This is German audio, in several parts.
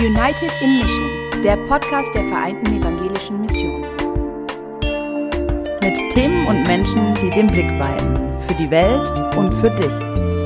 United in Mission, der Podcast der Vereinten Evangelischen Mission. Mit Themen und Menschen, die den Blick weiten. Für die Welt und für dich.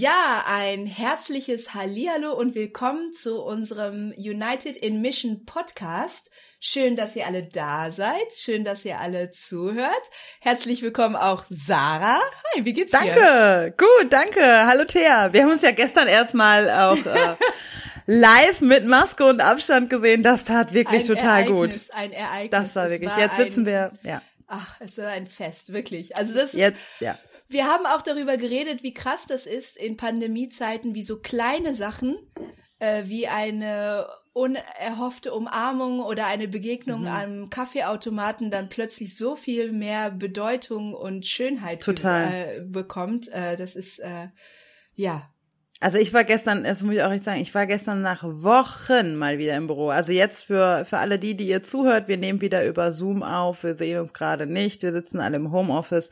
Ja, ein herzliches Hallihallo und willkommen zu unserem United in Mission Podcast. Schön, dass ihr alle da seid. Schön, dass ihr alle zuhört. Herzlich willkommen auch Sarah. Hi, wie geht's danke. dir? Danke. Gut, danke. Hallo Thea. Wir haben uns ja gestern erstmal auch äh, live mit Maske und Abstand gesehen. Das tat wirklich ein total Ereignis, gut. Ein Ereignis. Das war wirklich. war Jetzt sitzen wir, ja. Ach, es war ein Fest, wirklich. Also das ist, Jetzt, ja. Wir haben auch darüber geredet, wie krass das ist in Pandemiezeiten, wie so kleine Sachen, äh, wie eine unerhoffte Umarmung oder eine Begegnung Mhm. am Kaffeeautomaten dann plötzlich so viel mehr Bedeutung und Schönheit Total. Äh, bekommt. Äh, das ist äh, ja Also ich war gestern, das muss ich auch echt sagen, ich war gestern nach Wochen mal wieder im Büro. Also jetzt für, für alle die, die ihr zuhört, wir nehmen wieder über Zoom auf, wir sehen uns gerade nicht, wir sitzen alle im Homeoffice.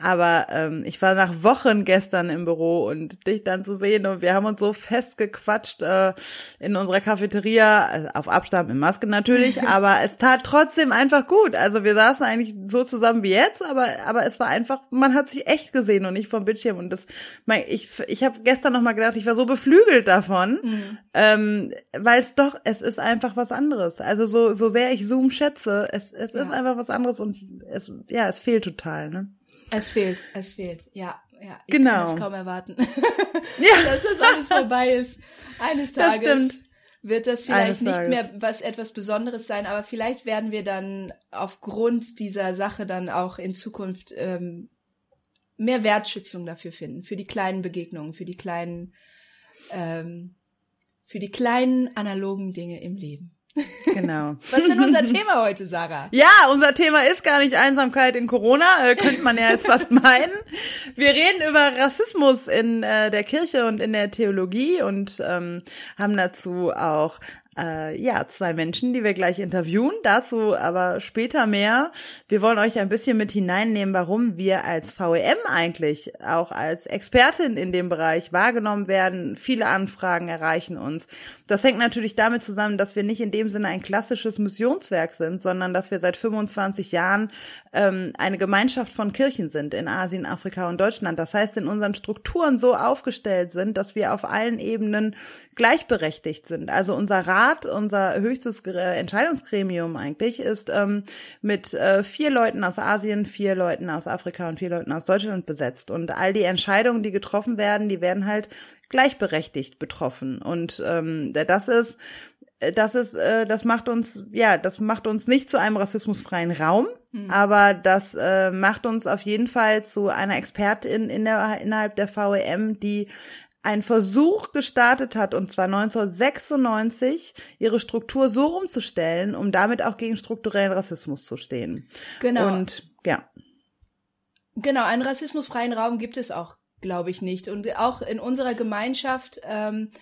Aber ähm, ich war nach Wochen gestern im Büro und dich dann zu sehen und wir haben uns so festgequatscht äh, in unserer Cafeteria, also auf Abstand mit Maske natürlich, aber es tat trotzdem einfach gut. Also wir saßen eigentlich so zusammen wie jetzt, aber, aber es war einfach, man hat sich echt gesehen und nicht vom Bildschirm. Und das, mein, ich, ich habe gestern noch mal gedacht, ich war so beflügelt davon, Mhm. ähm, weil es doch, es ist einfach was anderes. Also so, so sehr ich Zoom schätze, es, es ist Ja. einfach was anderes und es, ja, es fehlt total, ne? Es fehlt, es fehlt. Ja, ja. Ich Genau. kann es kaum erwarten, Ja, dass das alles vorbei ist. Eines Das Tages stimmt. wird das vielleicht nicht mehr was etwas Besonderes sein, aber vielleicht werden wir dann aufgrund dieser Sache dann auch in Zukunft ähm, mehr Wertschätzung dafür finden, für die kleinen Begegnungen, für die kleinen, ähm, für die kleinen analogen Dinge im Leben. genau. Was ist denn unser Thema heute, Sarah? Ja, unser Thema ist gar nicht Einsamkeit in Corona, äh, könnte man ja jetzt fast meinen. Wir reden über Rassismus in äh, der Kirche und in der Theologie und ähm, haben dazu auch äh, ja zwei Menschen, die wir gleich interviewen. Dazu aber später mehr. Wir wollen euch ein bisschen mit hineinnehmen, warum wir als VEM eigentlich auch als Expertin in dem Bereich wahrgenommen werden. Viele Anfragen erreichen uns. Das hängt natürlich damit zusammen, dass wir nicht in dem Sinne ein klassisches Missionswerk sind, sondern dass wir seit 25 Jahren ähm, eine Gemeinschaft von Kirchen sind in Asien, Afrika und Deutschland. Das heißt, in unseren Strukturen so aufgestellt sind, dass wir auf allen Ebenen gleichberechtigt sind. Also unser Rat, unser höchstes Gre- Entscheidungsgremium eigentlich, ist ähm, mit äh, vier Leuten aus Asien, vier Leuten aus Afrika und vier Leuten aus Deutschland besetzt. Und all die Entscheidungen, die getroffen werden, die werden halt gleichberechtigt betroffen. Und ähm, das ist das ist, äh, das macht uns, ja, das macht uns nicht zu einem rassismusfreien Raum, aber das äh, macht uns auf jeden Fall zu einer Expertin in der, innerhalb der VEM, die einen Versuch gestartet hat, und zwar 1996, ihre Struktur so umzustellen, um damit auch gegen strukturellen Rassismus zu stehen. Genau. Und ja, Genau, einen rassismusfreien Raum gibt es auch, glaube ich, nicht. Und auch in unserer Gemeinschaft, ähm,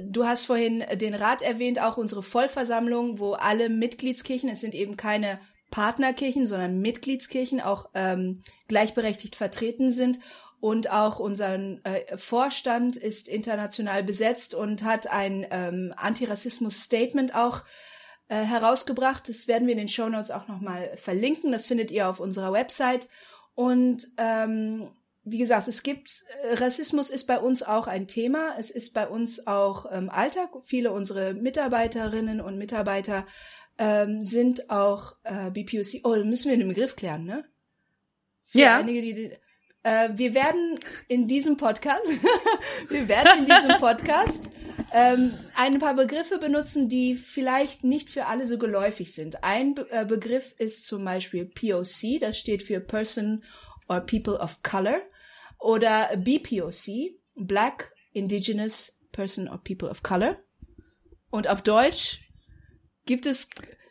du hast vorhin den Rat erwähnt, auch unsere Vollversammlung, wo alle Mitgliedskirchen, es sind eben keine Partnerkirchen, sondern Mitgliedskirchen auch ähm, gleichberechtigt vertreten sind. Und auch unser äh, Vorstand ist international besetzt und hat ein ähm, Antirassismus-Statement auch äh, herausgebracht. Das werden wir in den Show Notes auch nochmal verlinken. Das findet ihr auf unserer Website. Und ähm, wie gesagt, es gibt äh, Rassismus ist bei uns auch ein Thema. Es ist bei uns auch ähm, Alltag. Viele unserer Mitarbeiterinnen und Mitarbeiter ähm, sind auch äh, BPOC. Oh, da müssen wir den Begriff klären, ne? Für Ja. Einige, die, äh, wir werden in diesem Podcast, wir werden in diesem Podcast ähm, ein paar Begriffe benutzen, die vielleicht nicht für alle so geläufig sind. Ein Be äh, Begriff ist zum Beispiel POC, das steht für Person or People of Color, oder BPOC, Black, Indigenous Person or People of Color. Und auf Deutsch gibt es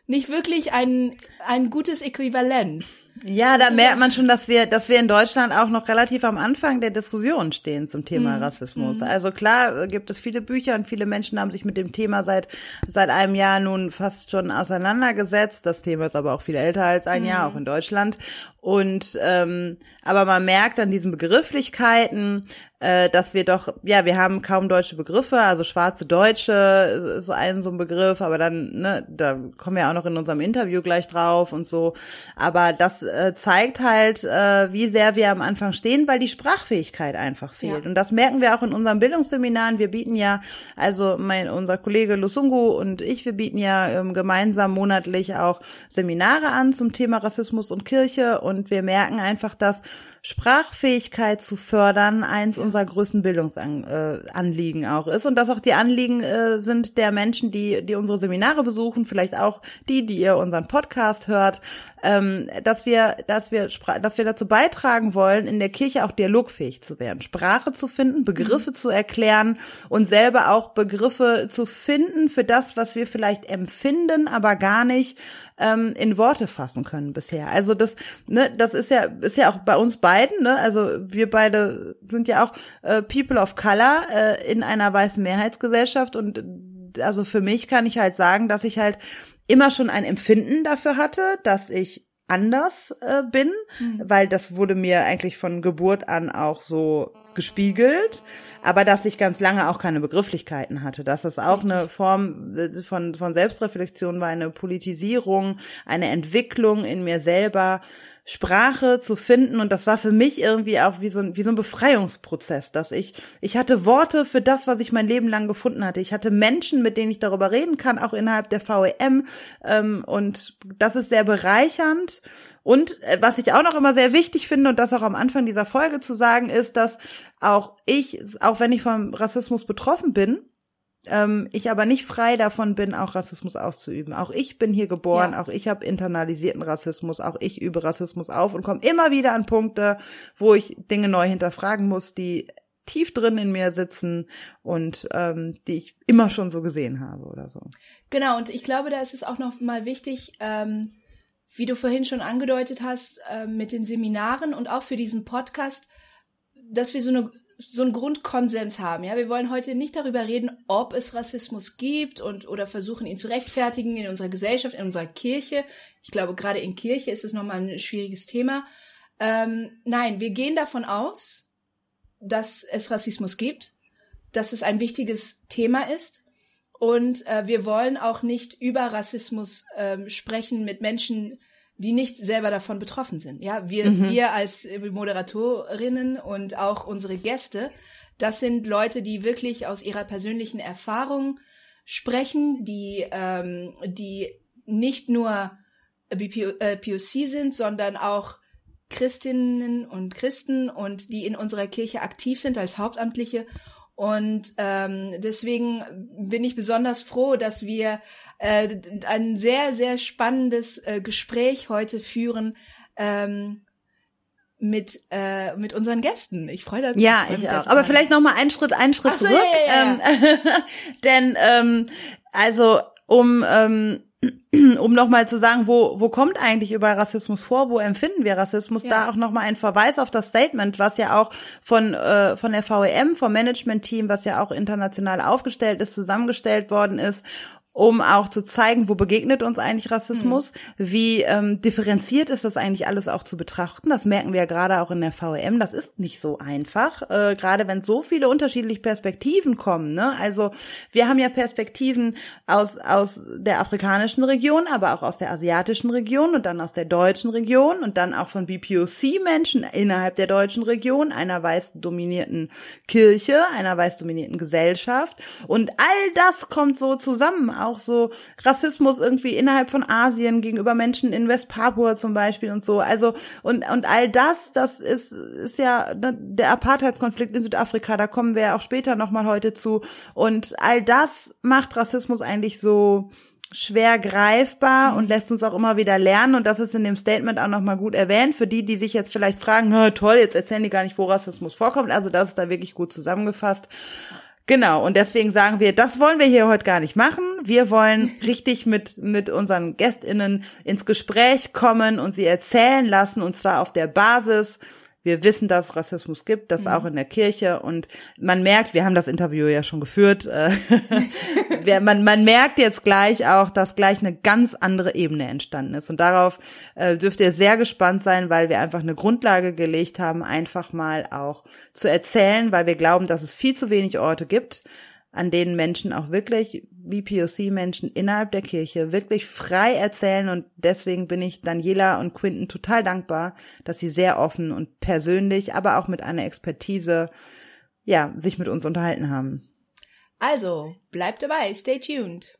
nicht wirklich ein, ein gutes Äquivalent. Ja, da merkt man schon, dass wir, dass wir in Deutschland auch noch relativ am Anfang der Diskussion stehen zum Thema mhm. Rassismus. Mhm. Also klar äh, gibt es viele Bücher und viele Menschen haben sich mit dem Thema seit, seit einem Jahr nun fast schon auseinandergesetzt. Das Thema ist aber auch viel älter als ein mhm. Jahr, auch in Deutschland. Und ähm, aber man merkt an diesen Begrifflichkeiten, äh, dass wir doch, ja, wir haben kaum deutsche Begriffe, also schwarze Deutsche ist so ein so ein Begriff, aber dann, ne, da kommen wir auch noch in unserem Interview gleich drauf und so. Aber das äh, zeigt halt, äh, wie sehr wir am Anfang stehen, weil die Sprachfähigkeit einfach fehlt. Ja. Und das merken wir auch in unseren Bildungsseminaren. Wir bieten ja, also mein unser Kollege Lusungu und ich, wir bieten ja ähm, gemeinsam monatlich auch Seminare an zum Thema Rassismus und Kirche und wir merken einfach, dass Sprachfähigkeit zu fördern eins unserer größten Bildungsanliegen auch ist. Und dass auch die Anliegen äh, sind der Menschen, die die unsere Seminare besuchen, vielleicht auch die, die ihr unseren Podcast hört, ähm, dass wir, dass wir, dass wir dazu beitragen wollen, in der Kirche auch dialogfähig zu werden, Sprache zu finden, Begriffe mhm. zu erklären und selber auch Begriffe zu finden für das, was wir vielleicht empfinden, aber gar nicht ähm, in Worte fassen können bisher. Also das, ne, das ist ja, ist ja auch bei uns beiden ne? Also wir beide sind ja auch äh, People of Color äh, in einer weißen Mehrheitsgesellschaft und also für mich kann ich halt sagen, dass ich halt immer schon ein Empfinden dafür hatte, dass ich anders äh, bin, mhm. weil das wurde mir eigentlich von Geburt an auch so gespiegelt, aber dass ich ganz lange auch keine Begrifflichkeiten hatte, dass es auch eine Form äh, von, von Selbstreflexion war, eine Politisierung, eine Entwicklung in mir selber, Sprache zu finden und das war für mich irgendwie auch wie so ein, wie so ein Befreiungsprozess, dass ich, ich hatte Worte für das, was ich mein Leben lang gefunden hatte. Ich hatte Menschen, mit denen ich darüber reden kann, auch innerhalb der VEM ähm, und das ist sehr bereichernd. Und äh, was ich auch noch immer sehr wichtig finde und das auch am Anfang dieser Folge zu sagen ist, dass auch ich, auch wenn ich vom Rassismus betroffen bin, ähm, ich aber nicht frei davon bin, auch Rassismus auszuüben. Auch ich bin hier geboren, ja. auch ich habe internalisierten Rassismus, auch ich übe Rassismus auf und komme immer wieder an Punkte, wo ich Dinge neu hinterfragen muss, die tief drin in mir sitzen und ähm, die ich immer schon so gesehen habe oder so. Genau, und ich glaube, da ist es auch noch mal wichtig, ähm, wie du vorhin schon angedeutet hast, äh, mit den Seminaren und auch für diesen Podcast, dass wir so eine so einen Grundkonsens haben. Ja, wir wollen heute nicht darüber reden, ob es Rassismus gibt und oder versuchen ihn zu rechtfertigen in unserer Gesellschaft, in unserer Kirche. Ich glaube, gerade in Kirche ist es nochmal ein schwieriges Thema. Ähm, nein, wir gehen davon aus, dass es Rassismus gibt, dass es ein wichtiges Thema ist und äh, wir wollen auch nicht über Rassismus ähm, sprechen mit Menschen, die nicht selber davon betroffen sind. Ja, wir, mhm. wir als Moderatorinnen und auch unsere Gäste, das sind Leute, die wirklich aus ihrer persönlichen Erfahrung sprechen, die, ähm, die nicht nur BPO, äh, POC sind, sondern auch Christinnen und Christen und die in unserer Kirche aktiv sind als Hauptamtliche. Und ähm, deswegen bin ich besonders froh, dass wir äh, ein sehr, sehr spannendes äh, Gespräch heute führen ähm, mit äh, mit unseren Gästen. Ich freue mich. Ja, ich auch. Aber vielleicht noch mal einen Schritt, einen Schritt so, zurück, ja, ja, ja. Ähm, denn ähm, also um ähm, um nochmal zu sagen, wo, wo kommt eigentlich über Rassismus vor, wo empfinden wir Rassismus, ja. da auch nochmal ein Verweis auf das Statement, was ja auch von, äh, von der VEM, vom Management-Team, was ja auch international aufgestellt ist, zusammengestellt worden ist um auch zu zeigen, wo begegnet uns eigentlich Rassismus, mhm. wie ähm, differenziert ist das eigentlich alles auch zu betrachten. Das merken wir ja gerade auch in der VEM. Das ist nicht so einfach, äh, gerade wenn so viele unterschiedliche Perspektiven kommen. Ne? Also wir haben ja Perspektiven aus aus der afrikanischen Region, aber auch aus der asiatischen Region und dann aus der deutschen Region und dann auch von BPOC-Menschen innerhalb der deutschen Region, einer weiß dominierten Kirche, einer weiß dominierten Gesellschaft und all das kommt so zusammen auch so Rassismus irgendwie innerhalb von Asien gegenüber Menschen in Westpapua zum Beispiel und so. Also und und all das, das ist ist ja ne, der Apartheidskonflikt in Südafrika. Da kommen wir ja auch später noch mal heute zu. Und all das macht Rassismus eigentlich so schwer greifbar und lässt uns auch immer wieder lernen und das ist in dem Statement auch nochmal gut erwähnt für die, die sich jetzt vielleicht fragen, toll, jetzt erzählen die gar nicht, wo Rassismus vorkommt. Also das ist da wirklich gut zusammengefasst. Genau, und deswegen sagen wir, das wollen wir hier heute gar nicht machen. Wir wollen richtig mit, mit unseren GästInnen ins Gespräch kommen und sie erzählen lassen, und zwar auf der Basis wir wissen, dass Rassismus gibt, das mhm. auch in der Kirche. Und man merkt, wir haben das Interview ja schon geführt, äh, man, man merkt jetzt gleich auch, dass gleich eine ganz andere Ebene entstanden ist. Und darauf äh, dürft ihr sehr gespannt sein, weil wir einfach eine Grundlage gelegt haben, einfach mal auch zu erzählen, weil wir glauben, dass es viel zu wenig Orte gibt, an denen Menschen auch wirklich, wie POC-Menschen innerhalb der Kirche, wirklich frei erzählen. Und deswegen bin ich Daniela und Quinton total dankbar, dass sie sehr offen und persönlich, aber auch mit einer Expertise, ja, sich mit uns unterhalten haben. Also, bleibt dabei, stay tuned.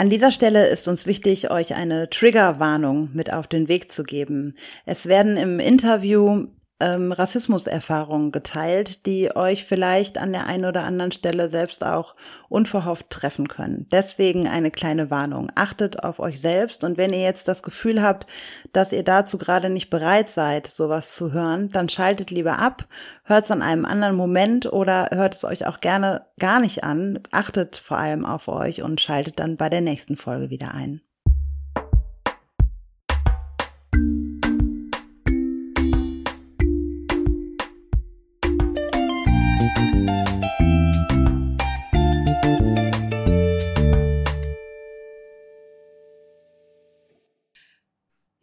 An dieser Stelle ist uns wichtig, euch eine Triggerwarnung mit auf den Weg zu geben. Es werden im Interview ähm, Rassismuserfahrungen geteilt, die euch vielleicht an der einen oder anderen Stelle selbst auch unverhofft treffen können. Deswegen eine kleine Warnung. Achtet auf euch selbst und wenn ihr jetzt das Gefühl habt, dass ihr dazu gerade nicht bereit seid, sowas zu hören, dann schaltet lieber ab, hört es an einem anderen Moment oder hört es euch auch gerne gar nicht an. Achtet vor allem auf euch und schaltet dann bei der nächsten Folge wieder ein.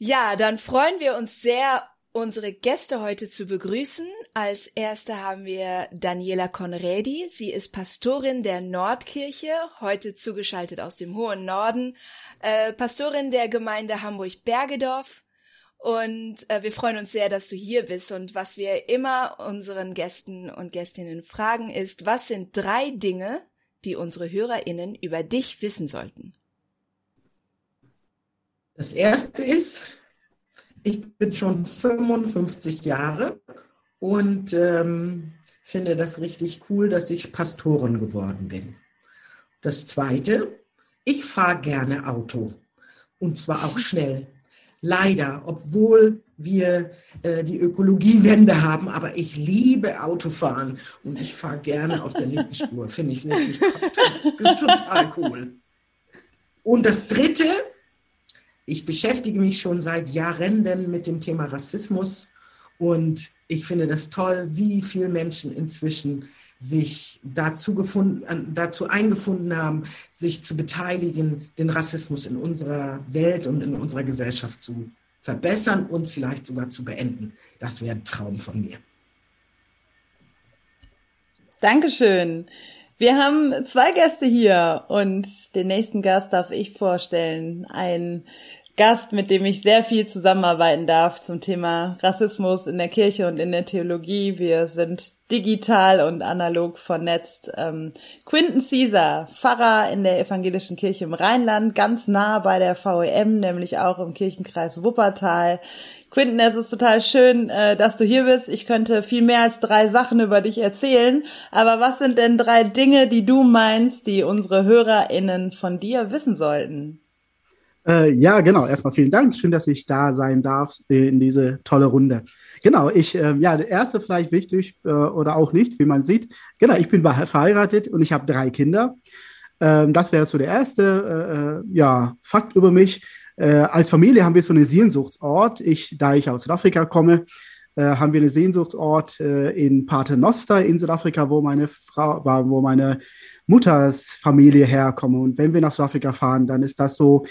Ja, dann freuen wir uns sehr, unsere Gäste heute zu begrüßen. Als erste haben wir Daniela Conredi. Sie ist Pastorin der Nordkirche, heute zugeschaltet aus dem hohen Norden, äh, Pastorin der Gemeinde Hamburg-Bergedorf. Und äh, wir freuen uns sehr, dass du hier bist. Und was wir immer unseren Gästen und Gästinnen fragen ist, was sind drei Dinge, die unsere Hörerinnen über dich wissen sollten? Das erste ist, ich bin schon 55 Jahre und ähm, finde das richtig cool, dass ich Pastorin geworden bin. Das zweite, ich fahre gerne Auto und zwar auch schnell. Leider, obwohl wir äh, die Ökologiewende haben, aber ich liebe Autofahren und ich fahre gerne auf der linken Spur. Finde ich wirklich total cool. Und das dritte, ich beschäftige mich schon seit Jahren mit dem Thema Rassismus und ich finde das toll, wie viele Menschen inzwischen sich dazu, gefunden, dazu eingefunden haben, sich zu beteiligen, den Rassismus in unserer Welt und in unserer Gesellschaft zu verbessern und vielleicht sogar zu beenden. Das wäre ein Traum von mir. Dankeschön. Wir haben zwei Gäste hier und den nächsten Gast darf ich vorstellen. Ein Gast, mit dem ich sehr viel zusammenarbeiten darf zum Thema Rassismus in der Kirche und in der Theologie. Wir sind digital und analog vernetzt. Ähm, Quinton Caesar, Pfarrer in der evangelischen Kirche im Rheinland, ganz nah bei der VEM, nämlich auch im Kirchenkreis Wuppertal. Quinton, es ist total schön, äh, dass du hier bist. Ich könnte viel mehr als drei Sachen über dich erzählen. Aber was sind denn drei Dinge, die du meinst, die unsere HörerInnen von dir wissen sollten? Äh, ja, genau. Erstmal vielen Dank. Schön, dass ich da sein darf in diese tolle Runde. Genau, ich, äh, ja, der erste vielleicht wichtig äh, oder auch nicht, wie man sieht. Genau, ich bin verheiratet und ich habe drei Kinder. Ähm, das wäre so der erste, äh, äh, ja, Fakt über mich. Äh, als Familie haben wir so einen Sehnsuchtsort. Ich, da ich aus Südafrika komme, haben wir einen Sehnsuchtsort in Paternoster in Südafrika, wo meine Frau, wo meine Mutters Familie herkommt. Und wenn wir nach Südafrika fahren, dann ist das so,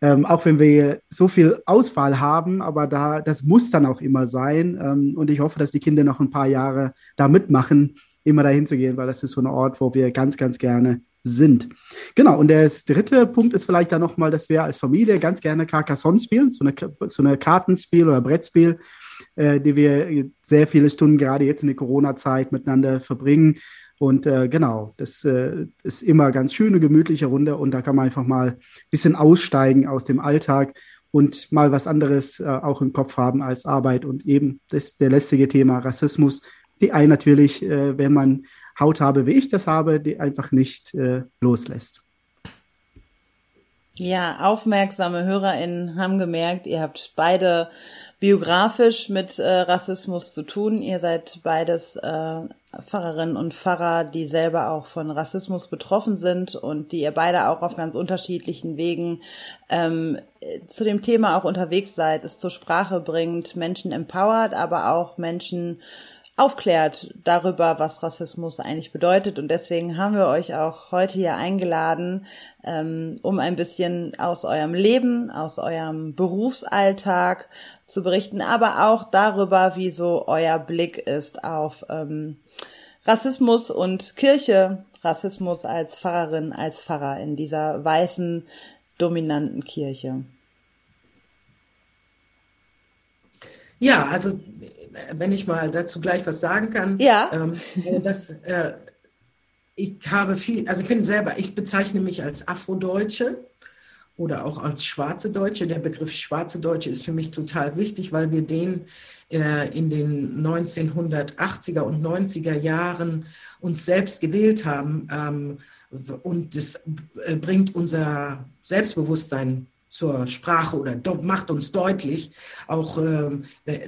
ähm, auch wenn wir so viel Auswahl haben, aber da, das muss dann auch immer sein. Ähm, und ich hoffe, dass die Kinder noch ein paar Jahre da mitmachen, immer dahin zu gehen, weil das ist so ein Ort, wo wir ganz, ganz gerne sind. Genau, und der dritte Punkt ist vielleicht dann nochmal, dass wir als Familie ganz gerne Carcassonne spielen, so eine, so eine Kartenspiel oder Brettspiel, äh, die wir sehr viele Stunden gerade jetzt in der Corona-Zeit miteinander verbringen. Und äh, genau, das äh, ist immer ganz schöne, gemütliche Runde und da kann man einfach mal ein bisschen aussteigen aus dem Alltag und mal was anderes äh, auch im Kopf haben als Arbeit und eben das, der lästige Thema Rassismus, die einen natürlich, äh, wenn man Hautfarbe wie ich das habe, die einfach nicht äh, loslässt. Ja, aufmerksame HörerInnen haben gemerkt, ihr habt beide biografisch mit äh, Rassismus zu tun. Ihr seid beides äh, Pfarrerinnen und Pfarrer, die selber auch von Rassismus betroffen sind und die ihr beide auch auf ganz unterschiedlichen Wegen ähm, zu dem Thema auch unterwegs seid, es zur Sprache bringt, Menschen empowert, aber auch Menschen aufklärt darüber, was Rassismus eigentlich bedeutet. Und deswegen haben wir euch auch heute hier eingeladen, ähm, um ein bisschen aus eurem Leben, aus eurem Berufsalltag zu berichten, aber auch darüber, wie so euer Blick ist auf ähm, Rassismus und Kirche, Rassismus als Pfarrerin, als Pfarrer in dieser weißen, dominanten Kirche. Ja, also wenn ich mal dazu gleich was sagen kann. Ja. Ähm, äh, das, äh, ich habe viel, also ich bin selber, ich bezeichne mich als Afrodeutsche oder auch als schwarze Deutsche. Der Begriff schwarze Deutsche ist für mich total wichtig, weil wir den äh, in den 1980er und 90er Jahren uns selbst gewählt haben. Ähm, und das äh, bringt unser Selbstbewusstsein zur Sprache oder macht uns deutlich. Auch äh,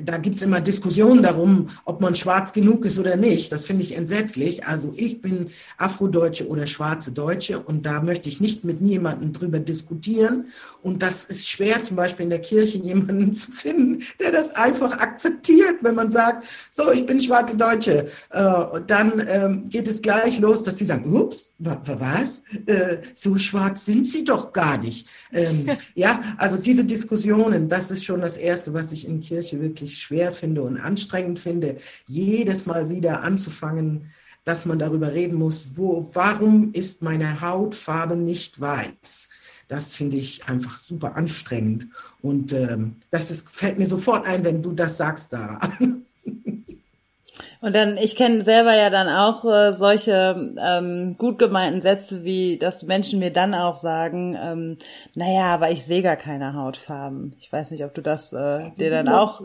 da gibt es immer Diskussionen darum, ob man schwarz genug ist oder nicht. Das finde ich entsetzlich. Also ich bin Afrodeutsche oder schwarze Deutsche und da möchte ich nicht mit niemandem drüber diskutieren. Und das ist schwer, zum Beispiel in der Kirche jemanden zu finden, der das einfach akzeptiert, wenn man sagt, so, ich bin schwarze Deutsche. Äh, dann ähm, geht es gleich los, dass sie sagen, ups, was? Äh, so schwarz sind sie doch gar nicht. Ähm, ja, also diese Diskussionen, das ist schon das Erste, was ich in Kirche wirklich schwer finde und anstrengend finde, jedes Mal wieder anzufangen, dass man darüber reden muss, wo, warum ist meine Hautfarbe nicht weiß? Das finde ich einfach super anstrengend. Und ähm, das ist, fällt mir sofort ein, wenn du das sagst, Sarah. Und dann, ich kenne selber ja dann auch äh, solche ähm, gut gemeinten Sätze, wie dass Menschen mir dann auch sagen, ähm, naja, aber ich sehe gar keine Hautfarben. Ich weiß nicht, ob du das äh, dir dann auch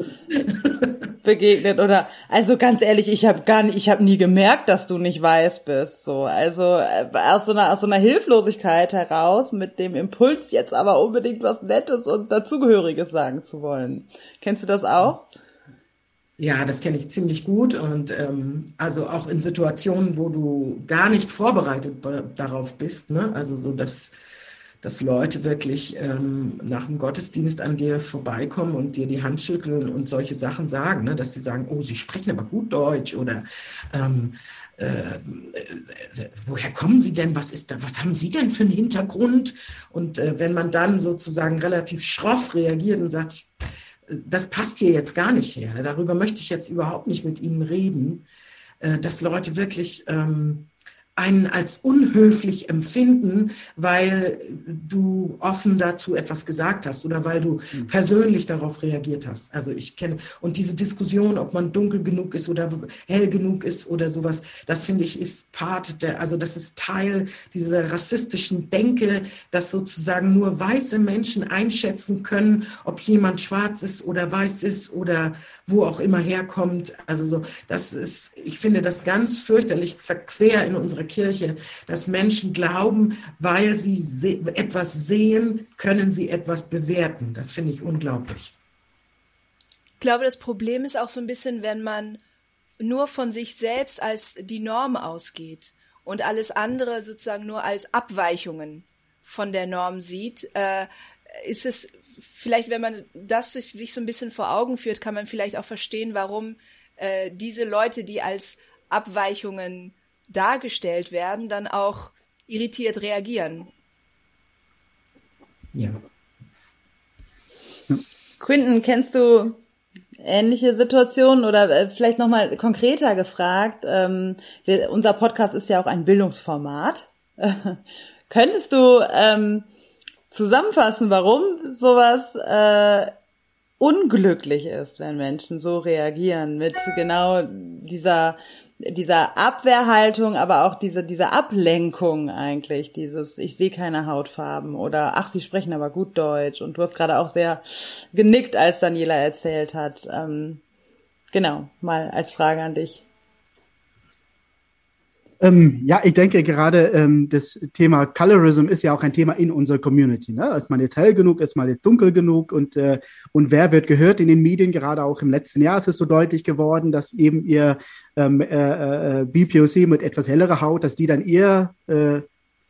begegnet oder also ganz ehrlich, ich habe gar nicht, ich habe nie gemerkt, dass du nicht weiß bist. So, also äh, aus so einer aus so einer Hilflosigkeit heraus mit dem Impuls jetzt aber unbedingt was Nettes und dazugehöriges sagen zu wollen. Kennst du das auch? Ja, das kenne ich ziemlich gut und ähm, also auch in Situationen, wo du gar nicht vorbereitet darauf bist, ne? also so, dass, dass Leute wirklich ähm, nach dem Gottesdienst an dir vorbeikommen und dir die Hand schütteln und solche Sachen sagen, ne? dass sie sagen, oh, sie sprechen aber gut Deutsch oder ähm, äh, äh, woher kommen Sie denn? Was ist da? Was haben Sie denn für einen Hintergrund? Und äh, wenn man dann sozusagen relativ schroff reagiert und sagt, das passt hier jetzt gar nicht her. Darüber möchte ich jetzt überhaupt nicht mit Ihnen reden, äh, dass Leute wirklich ähm, einen als unhöflich empfinden, weil du offen dazu etwas gesagt hast oder weil du mhm. persönlich darauf reagiert hast. Also ich kenne, und diese Diskussion, ob man dunkel genug ist oder hell genug ist oder sowas, das finde ich ist Part der, also das ist Teil dieser rassistischen Denke, dass sozusagen nur weiße Menschen einschätzen können, ob jemand schwarz ist oder weiß ist oder wo auch immer herkommt. Also so, das ist, ich finde das ganz fürchterlich verquer in unserer Kirche, dass Menschen glauben, weil sie se etwas sehen, können sie etwas bewerten. Das finde ich unglaublich. Ich glaube, das Problem ist auch so ein bisschen, wenn man nur von sich selbst als die Norm ausgeht und alles andere sozusagen nur als Abweichungen von der Norm sieht, äh, ist es vielleicht, wenn man das sich, so ein bisschen vor Augen führt, kann man vielleicht auch verstehen, warum äh, diese Leute, die als Abweichungen dargestellt werden, dann auch irritiert reagieren. Ja. Quinton, kennst du ähnliche Situationen oder äh, vielleicht nochmal konkreter gefragt? Ähm, wir, unser Podcast ist ja auch ein Bildungsformat. Könntest du ähm, zusammenfassen, warum sowas äh, unglücklich ist, wenn Menschen so reagieren mit genau dieser dieser Abwehrhaltung, aber auch diese diese Ablenkung eigentlich, dieses ich sehe keine Hautfarben oder ach sie sprechen aber gut Deutsch und du hast gerade auch sehr genickt, als Daniela erzählt hat. Ähm, genau, mal als Frage an dich. Ähm, ja, ich denke gerade ähm, das Thema Colorism ist ja auch ein Thema in unserer Community. Ne? Ist man jetzt hell genug, ist man jetzt dunkel genug und, äh, und wer wird gehört in den Medien? Gerade auch im letzten Jahr ist es so deutlich geworden, dass eben ihr ähm, äh, äh, BPOC mit etwas hellerer Haut, dass die dann eher äh,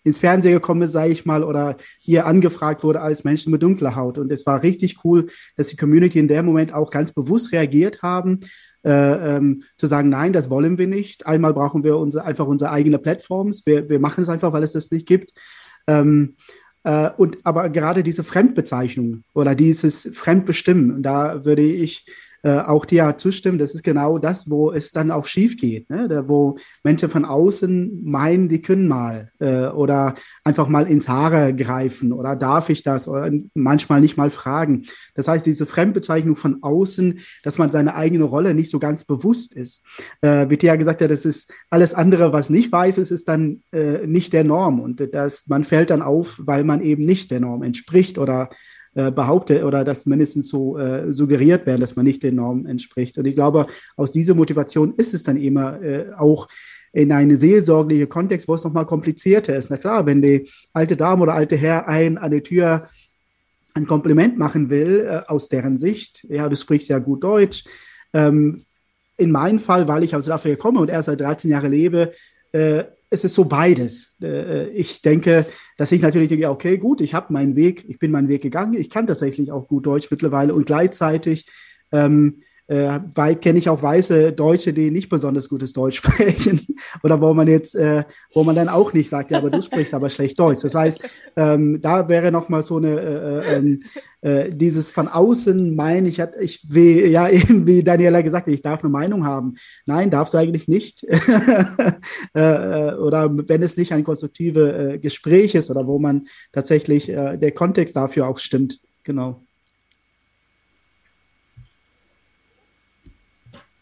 ins Fernsehen gekommen ist, sage ich mal, oder hier angefragt wurde als Menschen mit dunkler Haut. Und es war richtig cool, dass die Community in dem Moment auch ganz bewusst reagiert haben äh, ähm, zu sagen, nein, das wollen wir nicht. Einmal brauchen wir unsere, einfach unsere eigene Plattforms. Wir, wir machen es einfach, weil es das nicht gibt. Ähm, äh, und aber gerade diese Fremdbezeichnung oder dieses Fremdbestimmen, da würde ich äh, auch dir zustimmen, das ist genau das, wo es dann auch schief geht, ne? da, wo Menschen von außen meinen, die können mal äh, oder einfach mal ins Haare greifen oder darf ich das oder manchmal nicht mal fragen. Das heißt, diese Fremdbezeichnung von außen, dass man seine eigene Rolle nicht so ganz bewusst ist. Äh, wird ja gesagt, ja, das ist alles andere, was nicht weiß ist, ist dann äh, nicht der Norm und das, man fällt dann auf, weil man eben nicht der Norm entspricht oder äh, behauptet oder dass mindestens so äh, suggeriert werden, dass man nicht den Normen entspricht. Und ich glaube, aus dieser Motivation ist es dann immer äh, auch in einen seelsorglichen Kontext, wo es nochmal komplizierter ist. Na klar, wenn die alte Dame oder alte Herr ein an die Tür ein Kompliment machen will, äh, aus deren Sicht, ja, du sprichst ja gut Deutsch. Ähm, in meinem Fall, weil ich aus Südafrika komme und erst seit 13 Jahren lebe, äh, es ist so beides. Äh, ich denke, dass ich natürlich denke, okay, gut, ich habe meinen Weg, ich bin meinen Weg gegangen, ich kann tatsächlich auch gut Deutsch mittlerweile und gleichzeitig ähm, äh, weil kenne ich auch weiße Deutsche, die nicht besonders gutes Deutsch sprechen oder wo man jetzt, äh, wo man dann auch nicht sagt, ja, aber du sprichst aber schlecht Deutsch. Das heißt, ähm, da wäre noch mal so eine äh, äh, ähm, äh, dieses von außen meinen, ich, ich wie ja eben wie Daniela gesagt, hat, ich darf eine Meinung haben. Nein, darfst du eigentlich nicht. äh, äh, oder wenn es nicht ein konstruktives Gespräch ist oder wo man tatsächlich der Kontext dafür auch stimmt. Genau.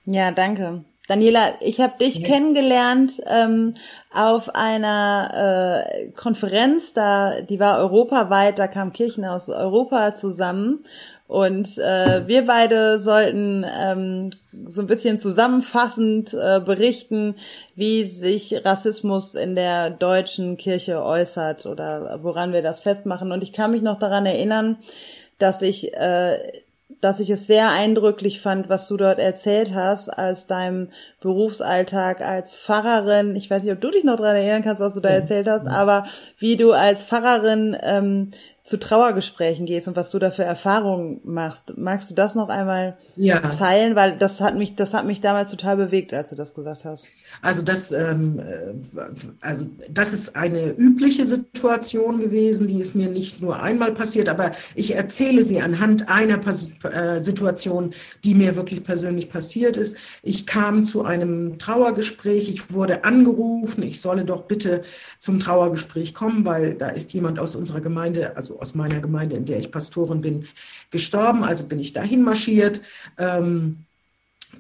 Ja, danke. Daniela, ich habe dich ja. kennengelernt ähm, auf einer äh, Konferenz, da die war europaweit, da kamen Kirchen aus Europa zusammen und äh, wir beide sollten ähm, so ein bisschen zusammenfassend äh, berichten, wie sich Rassismus in der deutschen Kirche äußert oder woran wir das festmachen. Und ich kann mich noch daran erinnern, dass ich äh, dass ich es sehr eindrücklich fand, was du dort erzählt hast, als deinem Berufsalltag als Pfarrerin. Ich weiß nicht, ob du dich noch daran erinnern kannst, was du da erzählt hast, aber wie du als Pfarrerin ähm, zu Trauergesprächen gehst und was du da für Erfahrungen machst. Magst du das noch einmal ja. teilen? Weil das hat mich, das hat mich damals total bewegt, als du das gesagt hast. Also das, ähm, äh, also das ist eine übliche Situation gewesen, die ist mir nicht nur einmal passiert, aber ich erzähle sie anhand einer Pas äh, Situation, die mir wirklich persönlich passiert ist. Ich kam zu einem Trauergespräch, ich wurde angerufen, ich solle doch bitte zum Trauergespräch kommen, weil da ist jemand aus unserer Gemeinde, also aus meiner Gemeinde, in der ich Pastorin bin, gestorben. Also bin ich dahin marschiert, ähm,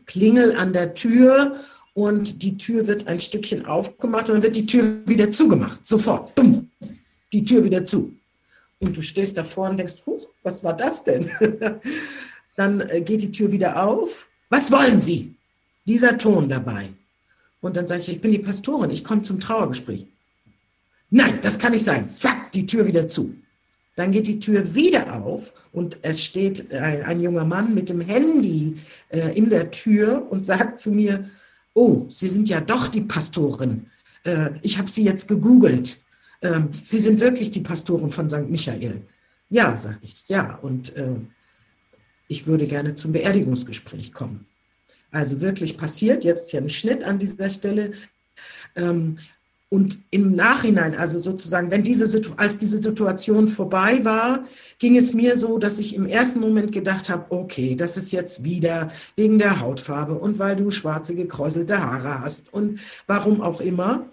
klingel an der Tür und die Tür wird ein Stückchen aufgemacht und dann wird die Tür wieder zugemacht. Sofort. Dumm. Die Tür wieder zu. Und du stehst davor und denkst, huch, was war das denn? dann äh, geht die Tür wieder auf. Was wollen Sie? Dieser Ton dabei. Und dann sage ich, ich bin die Pastorin, ich komme zum Trauergespräch. Nein, das kann nicht sein. Zack, die Tür wieder zu. Dann geht die Tür wieder auf und es steht ein, ein junger Mann mit dem Handy äh, in der Tür und sagt zu mir, oh, Sie sind ja doch die Pastorin. Äh, ich habe Sie jetzt gegoogelt. Ähm, Sie sind wirklich die Pastorin von St. Michael. Ja, sage ich, ja. Und äh, ich würde gerne zum Beerdigungsgespräch kommen. Also wirklich passiert, jetzt hier ein Schnitt an dieser Stelle. Ähm, und im Nachhinein, also sozusagen, wenn diese, als diese Situation vorbei war, ging es mir so, dass ich im ersten Moment gedacht habe, okay, das ist jetzt wieder wegen der Hautfarbe und weil du schwarze gekräuselte Haare hast und warum auch immer.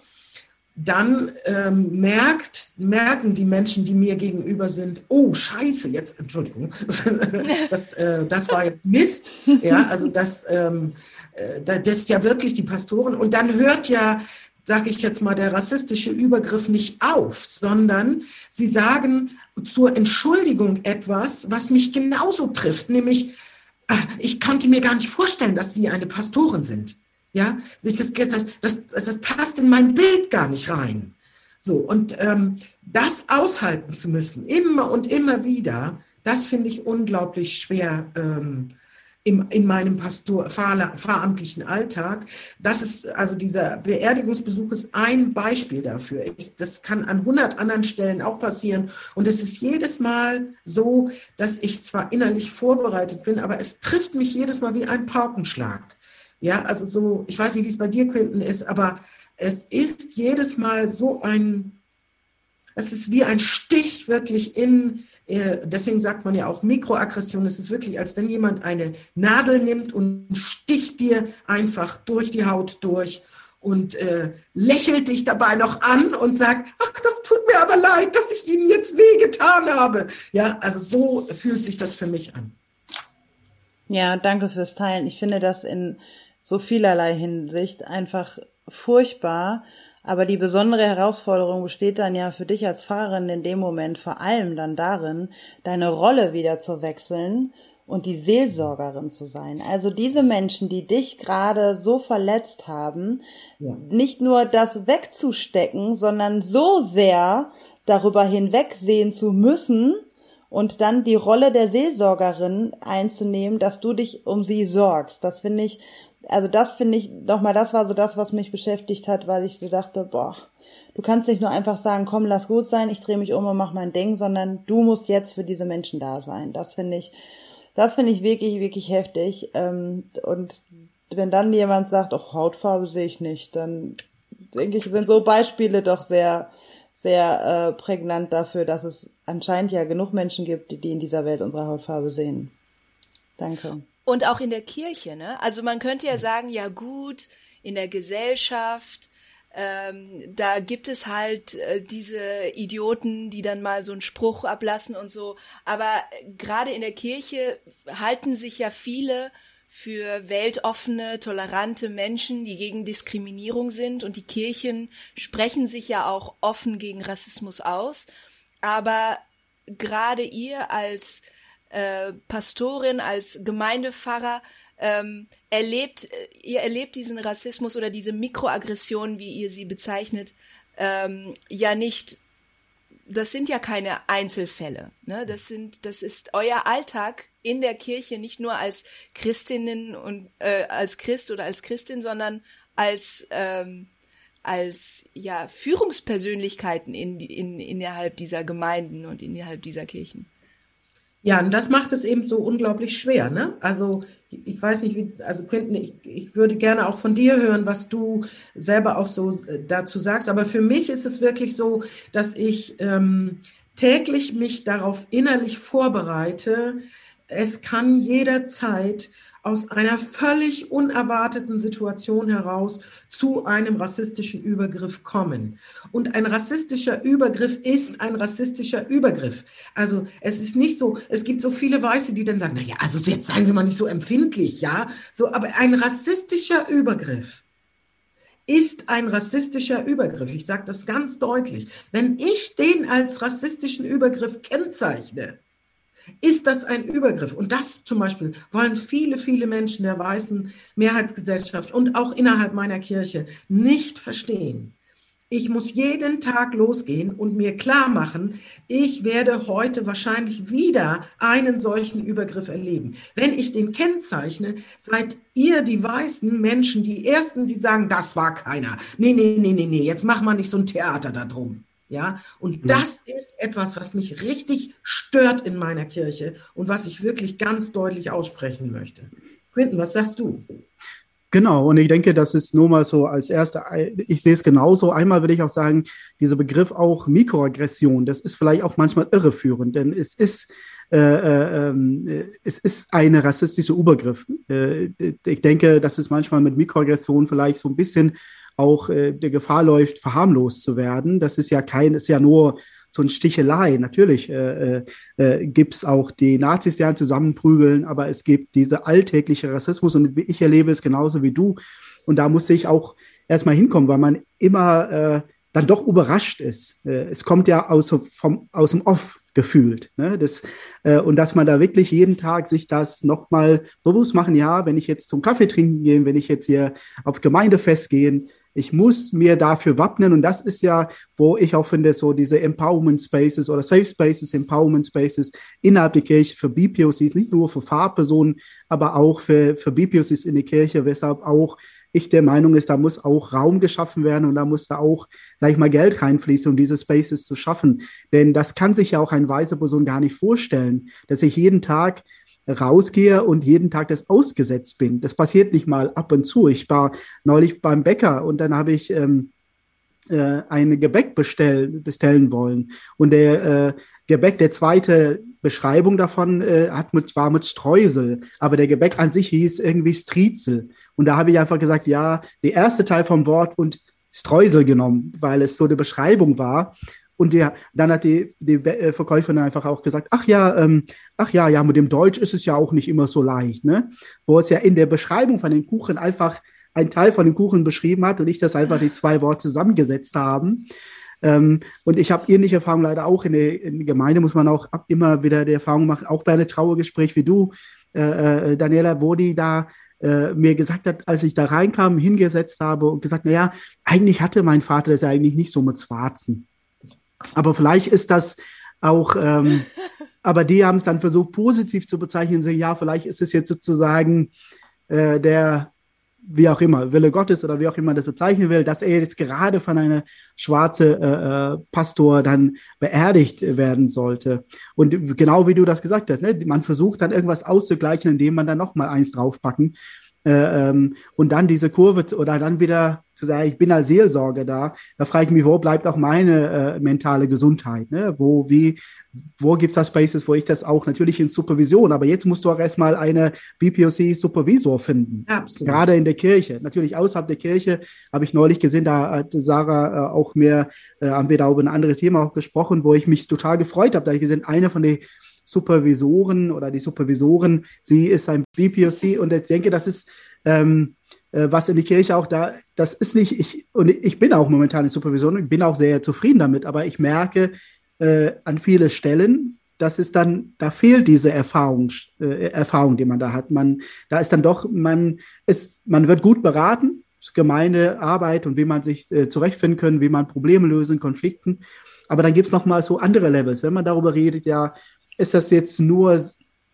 Dann ähm, merkt, merken die Menschen, die mir gegenüber sind, oh Scheiße, jetzt, Entschuldigung, das, äh, das war jetzt Mist. Ja, also das, ähm, äh, das ist ja wirklich die Pastoren. Und dann hört ja sage ich jetzt mal, der rassistische Übergriff nicht auf, sondern sie sagen zur Entschuldigung etwas, was mich genauso trifft, nämlich, ah, ich konnte mir gar nicht vorstellen, dass Sie eine Pastorin sind. Ja, das, das, das, das passt in mein Bild gar nicht rein. So, und ähm, das aushalten zu müssen, immer und immer wieder, das finde ich unglaublich schwer ähm, im, in meinem Pastor, Pfarr, pfarramtlichen Alltag. Das ist, also dieser Beerdigungsbesuch ist ein Beispiel dafür. Ich, das kann an hundert anderen Stellen auch passieren. Und es ist jedes Mal so, dass ich zwar innerlich vorbereitet bin, aber es trifft mich jedes Mal wie ein Paukenschlag. Ja, also so, ich weiß nicht, wie es bei dir, Quinten, ist, aber es ist jedes Mal so ein, es ist wie ein Stich wirklich in, deswegen sagt man ja auch Mikroaggression. Es ist wirklich, als wenn jemand eine Nadel nimmt und sticht dir einfach durch die Haut durch und äh, lächelt dich dabei noch an und sagt, ach, das tut mir aber leid, dass ich Ihnen jetzt wehgetan habe. Ja, also so fühlt sich das für mich an. Ja, danke fürs Teilen. Ich finde das in so vielerlei Hinsicht einfach furchtbar aber die besondere Herausforderung besteht dann ja für dich als Fahrerin in dem Moment vor allem dann darin, deine Rolle wieder zu wechseln und die Seelsorgerin zu sein. Also diese Menschen, die dich gerade so verletzt haben, ja. nicht nur das wegzustecken, sondern so sehr darüber hinwegsehen zu müssen und dann die Rolle der Seelsorgerin einzunehmen, dass du dich um sie sorgst. Das finde ich also das finde ich, nochmal, das war so das, was mich beschäftigt hat, weil ich so dachte, boah, du kannst nicht nur einfach sagen, komm, lass gut sein, ich drehe mich um und mach mein Ding, sondern du musst jetzt für diese Menschen da sein. Das finde ich, das finde ich wirklich, wirklich heftig. Ähm, und wenn dann jemand sagt, ach, Hautfarbe sehe ich nicht, dann denke ich, sind so Beispiele doch sehr, sehr äh, prägnant dafür, dass es anscheinend ja genug Menschen gibt, die in dieser Welt unsere Hautfarbe sehen. Danke. Und auch in der Kirche, ne? Also man könnte ja sagen, ja gut, in der Gesellschaft, ähm, da gibt es halt äh, diese Idioten, die dann mal so einen Spruch ablassen und so. Aber gerade in der Kirche halten sich ja viele für weltoffene, tolerante Menschen, die gegen Diskriminierung sind. Und die Kirchen sprechen sich ja auch offen gegen Rassismus aus. Aber gerade ihr als äh, Pastorin, als Gemeindepfarrer ähm, erlebt, äh, ihr erlebt diesen Rassismus oder diese Mikroaggression, wie ihr sie bezeichnet, ähm, ja nicht. Das sind ja keine Einzelfälle. Ne? Das sind, das ist euer Alltag in der Kirche, nicht nur als Christinnen und äh, als Christ oder als Christin, sondern als ähm, als ja Führungspersönlichkeiten in, in, innerhalb dieser Gemeinden und innerhalb dieser Kirchen. Ja, und das macht es eben so unglaublich schwer. Ne? Also ich weiß nicht, wie, also Quentin, ich, ich würde gerne auch von dir hören, was du selber auch so äh, dazu sagst. Aber für mich ist es wirklich so, dass ich ähm, täglich mich darauf innerlich vorbereite. Es kann jederzeit aus einer völlig unerwarteten Situation heraus zu einem rassistischen Übergriff kommen. Und ein rassistischer Übergriff ist ein rassistischer Übergriff. Also es ist nicht so, es gibt so viele Weiße, die dann sagen, na ja, also jetzt seien Sie mal nicht so empfindlich, ja. So, aber ein rassistischer Übergriff ist ein rassistischer Übergriff. Ich sage das ganz deutlich. Wenn ich den als rassistischen Übergriff kennzeichne, ist das ein Übergriff? Und das zum Beispiel wollen viele, viele Menschen der weißen Mehrheitsgesellschaft und auch innerhalb meiner Kirche nicht verstehen. Ich muss jeden Tag losgehen und mir klar machen, ich werde heute wahrscheinlich wieder einen solchen Übergriff erleben. Wenn ich den kennzeichne, seid ihr die weißen Menschen die Ersten, die sagen, das war keiner. Nee, nee, nee, nee, nee, jetzt mach mal nicht so ein Theater da drum. Ja, und das ist etwas, was mich richtig stört in meiner Kirche und was ich wirklich ganz deutlich aussprechen möchte. Quinten, was sagst du? Genau, und ich denke, das ist nur mal so als erster, ich sehe es genauso. Einmal würde ich auch sagen, dieser Begriff auch Mikroaggression, das ist vielleicht auch manchmal irreführend, denn es ist, äh, äh, ähm, es ist eine rassistische Übergriff. Äh, ich denke, dass es manchmal mit Mikroaggression vielleicht so ein bisschen auch äh, der Gefahr läuft, verharmlost zu werden. Das ist ja kein, ist ja nur so ein Stichelei. Natürlich äh, äh, äh gibt es auch die Nazis, die einen zusammenprügeln, aber es gibt diese alltägliche Rassismus und ich erlebe es genauso wie du. Und da muss ich auch erstmal hinkommen, weil man immer äh, dann doch überrascht ist. Äh, es kommt ja aus, vom, aus dem Off gefühlt. Ne? Das, äh, und dass man da wirklich jeden Tag sich das nochmal bewusst machen, ja, wenn ich jetzt zum Kaffee trinken gehe, wenn ich jetzt hier auf Gemeindefest gehe, ich muss mir dafür wappnen und das ist ja, wo ich auch finde, so diese Empowerment Spaces oder Safe Spaces, Empowerment Spaces innerhalb der Kirche für BPOCs, nicht nur für Fahrpersonen, aber auch für, für BPOCs in der Kirche, weshalb auch ich der Meinung ist, da muss auch Raum geschaffen werden und da muss da auch, sag ich mal, Geld reinfließen, um diese Spaces zu schaffen. Denn das kann sich ja auch ein weiser Person gar nicht vorstellen, dass ich jeden Tag rausgehe und jeden Tag das ausgesetzt bin. Das passiert nicht mal ab und zu. Ich war neulich beim Bäcker und dann habe ich ähm, äh, ein Gebäck bestellen, bestellen wollen. Und der äh, Gebäck, der zweite Beschreibung davon äh, hat mit, war mit Streusel, aber der Gebäck an sich hieß irgendwie Striezel. Und da habe ich einfach gesagt, ja, der erste Teil vom Wort und Streusel genommen, weil es so eine Beschreibung war. Und der, dann hat die, die äh, Verkäuferin einfach auch gesagt, ach ja, ähm, ach ja, ja, mit dem Deutsch ist es ja auch nicht immer so leicht, ne? Wo es ja in der Beschreibung von den Kuchen einfach ein Teil von dem Kuchen beschrieben hat und ich das einfach die zwei Worte zusammengesetzt haben. Ähm, und ich habe ähnliche Erfahrungen leider auch in der, in der, Gemeinde, muss man auch immer wieder die Erfahrung machen, auch bei einem Trauergespräch wie du, äh, äh, Daniela, wo die da äh, mir gesagt hat, als ich da reinkam, hingesetzt habe und gesagt, naja, eigentlich hatte mein Vater das ja eigentlich nicht so mit Schwarzen. Aber vielleicht ist das auch, ähm, aber die haben es dann versucht, positiv zu bezeichnen und sagen, ja, vielleicht ist es jetzt sozusagen äh, der, wie auch immer, Wille Gottes oder wie auch immer das bezeichnen will, dass er jetzt gerade von einer schwarze äh, äh, Pastor dann beerdigt werden sollte. Und genau wie du das gesagt hast, ne, man versucht dann irgendwas auszugleichen, indem man dann nochmal eins draufpacken. Äh, ähm, und dann diese Kurve oder dann wieder zu sagen, ich bin als Seelsorger da, da frage ich mich, wo bleibt auch meine äh, mentale Gesundheit? Ne? Wo, wie, wo gibt's da Spaces, wo ich das auch natürlich in Supervision, aber jetzt musst du auch erstmal eine BPOC-Supervisor finden. Absolut. Gerade in der Kirche. Natürlich außerhalb der Kirche habe ich neulich gesehen, da hat Sarah äh, auch mehr, äh, haben wir da über ein anderes Thema auch gesprochen, wo ich mich total gefreut habe, da ich gesehen, eine von den Supervisoren oder die Supervisoren, sie ist ein BPOC und ich denke, das ist ähm, äh, was in die Kirche auch da, das ist nicht, ich, und ich bin auch momentan in Supervision und bin auch sehr zufrieden damit, aber ich merke äh, an viele Stellen, das ist dann, da fehlt diese Erfahrung, äh, Erfahrung, die man da hat. Man, da ist dann doch, man ist, man wird gut beraten, Gemeindearbeit und wie man sich äh, zurechtfinden können, wie man Probleme lösen, Konflikten. Aber dann gibt es noch mal so andere Levels. Wenn man darüber redet, ja, ist das jetzt nur,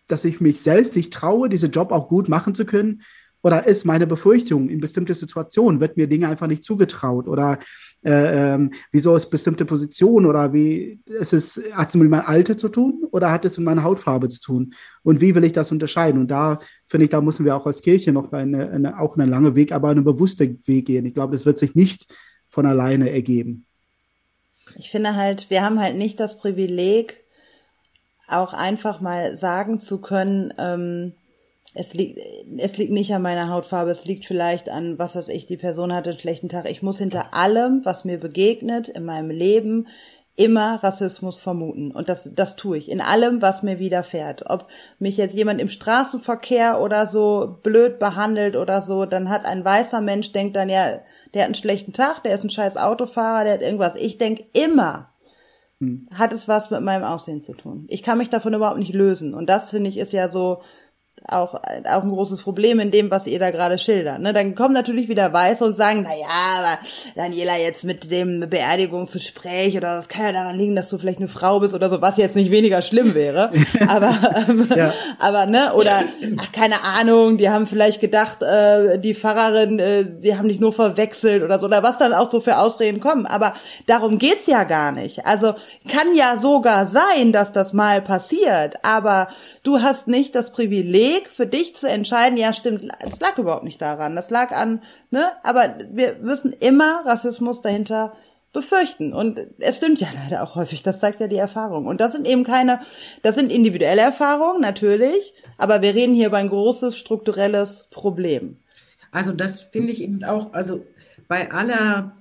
dass ich mich selbst nicht traue, diesen Job auch gut machen zu können? Oder ist meine Befürchtung in bestimmte Situationen, wird mir Dinge einfach nicht zugetraut? Oder äh, ähm, wieso ist bestimmte Position oder wie ist es, hat es mit meinem Alter zu tun oder hat es mit meiner Hautfarbe zu tun? Und wie will ich das unterscheiden? Und da finde ich, da müssen wir auch als Kirche noch eine, eine, auch einen langen Weg, aber einen bewussten Weg gehen. Ich glaube, das wird sich nicht von alleine ergeben. Ich finde halt, wir haben halt nicht das Privileg, auch einfach mal sagen zu können, ähm, es liegt, es liegt nicht an meiner Hautfarbe, es liegt vielleicht an, was weiß ich, die Person hatte einen schlechten Tag. Ich muss hinter allem, was mir begegnet in meinem Leben, immer Rassismus vermuten. Und das, das tue ich. In allem, was mir widerfährt. Ob mich jetzt jemand im Straßenverkehr oder so blöd behandelt oder so, dann hat ein weißer Mensch, denkt dann ja, der hat einen schlechten Tag, der ist ein scheiß Autofahrer, der hat irgendwas. Ich denke immer. Hat es was mit meinem Aussehen zu tun. Ich kann mich davon überhaupt nicht lösen. Und das finde ich ist ja so auch, auch ein großes Problem in dem, was ihr da gerade schildert. Ne? Dann kommen natürlich wieder Weiße und sagen, na ja, aber Daniela jetzt mit dem Beerdigungsgespräch oder das kann ja daran liegen, dass du vielleicht eine Frau bist oder so, was jetzt nicht weniger schlimm wäre. aber, ähm, ja. aber, ne, oder, ach, keine Ahnung, die haben vielleicht gedacht, äh, die Pfarrerin, äh, die haben dich nur verwechselt oder so, oder was dann auch so für Ausreden kommen. Aber darum geht's ja gar nicht. Also kann ja sogar sein, dass das mal passiert, aber du hast nicht das Privileg, Weg für dich zu entscheiden, ja stimmt, es lag überhaupt nicht daran, das lag an, ne, aber wir müssen immer Rassismus dahinter befürchten. Und es stimmt ja leider auch häufig, das zeigt ja die Erfahrung. Und das sind eben keine, das sind individuelle Erfahrungen, natürlich, aber wir reden hier über ein großes strukturelles Problem. Also das finde ich eben auch, also bei aller,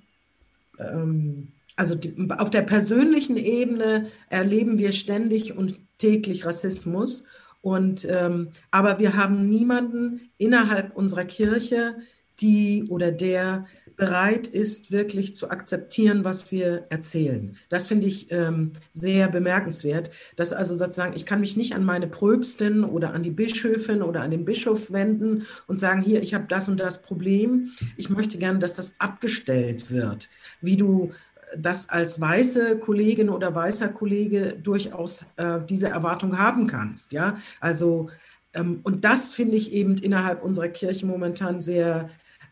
ähm, also die, auf der persönlichen Ebene erleben wir ständig und täglich Rassismus. Und, ähm, aber wir haben niemanden innerhalb unserer Kirche, die oder der bereit ist, wirklich zu akzeptieren, was wir erzählen. Das finde ich ähm, sehr bemerkenswert, dass also sozusagen, ich kann mich nicht an meine Pröbstin oder an die Bischöfin oder an den Bischof wenden und sagen, hier, ich habe das und das Problem. Ich möchte gerne, dass das abgestellt wird, wie du das als weiße Kollegin oder weißer Kollege durchaus äh, diese Erwartung haben kannst. Ja, also ähm, und das finde ich eben innerhalb unserer Kirche momentan sehr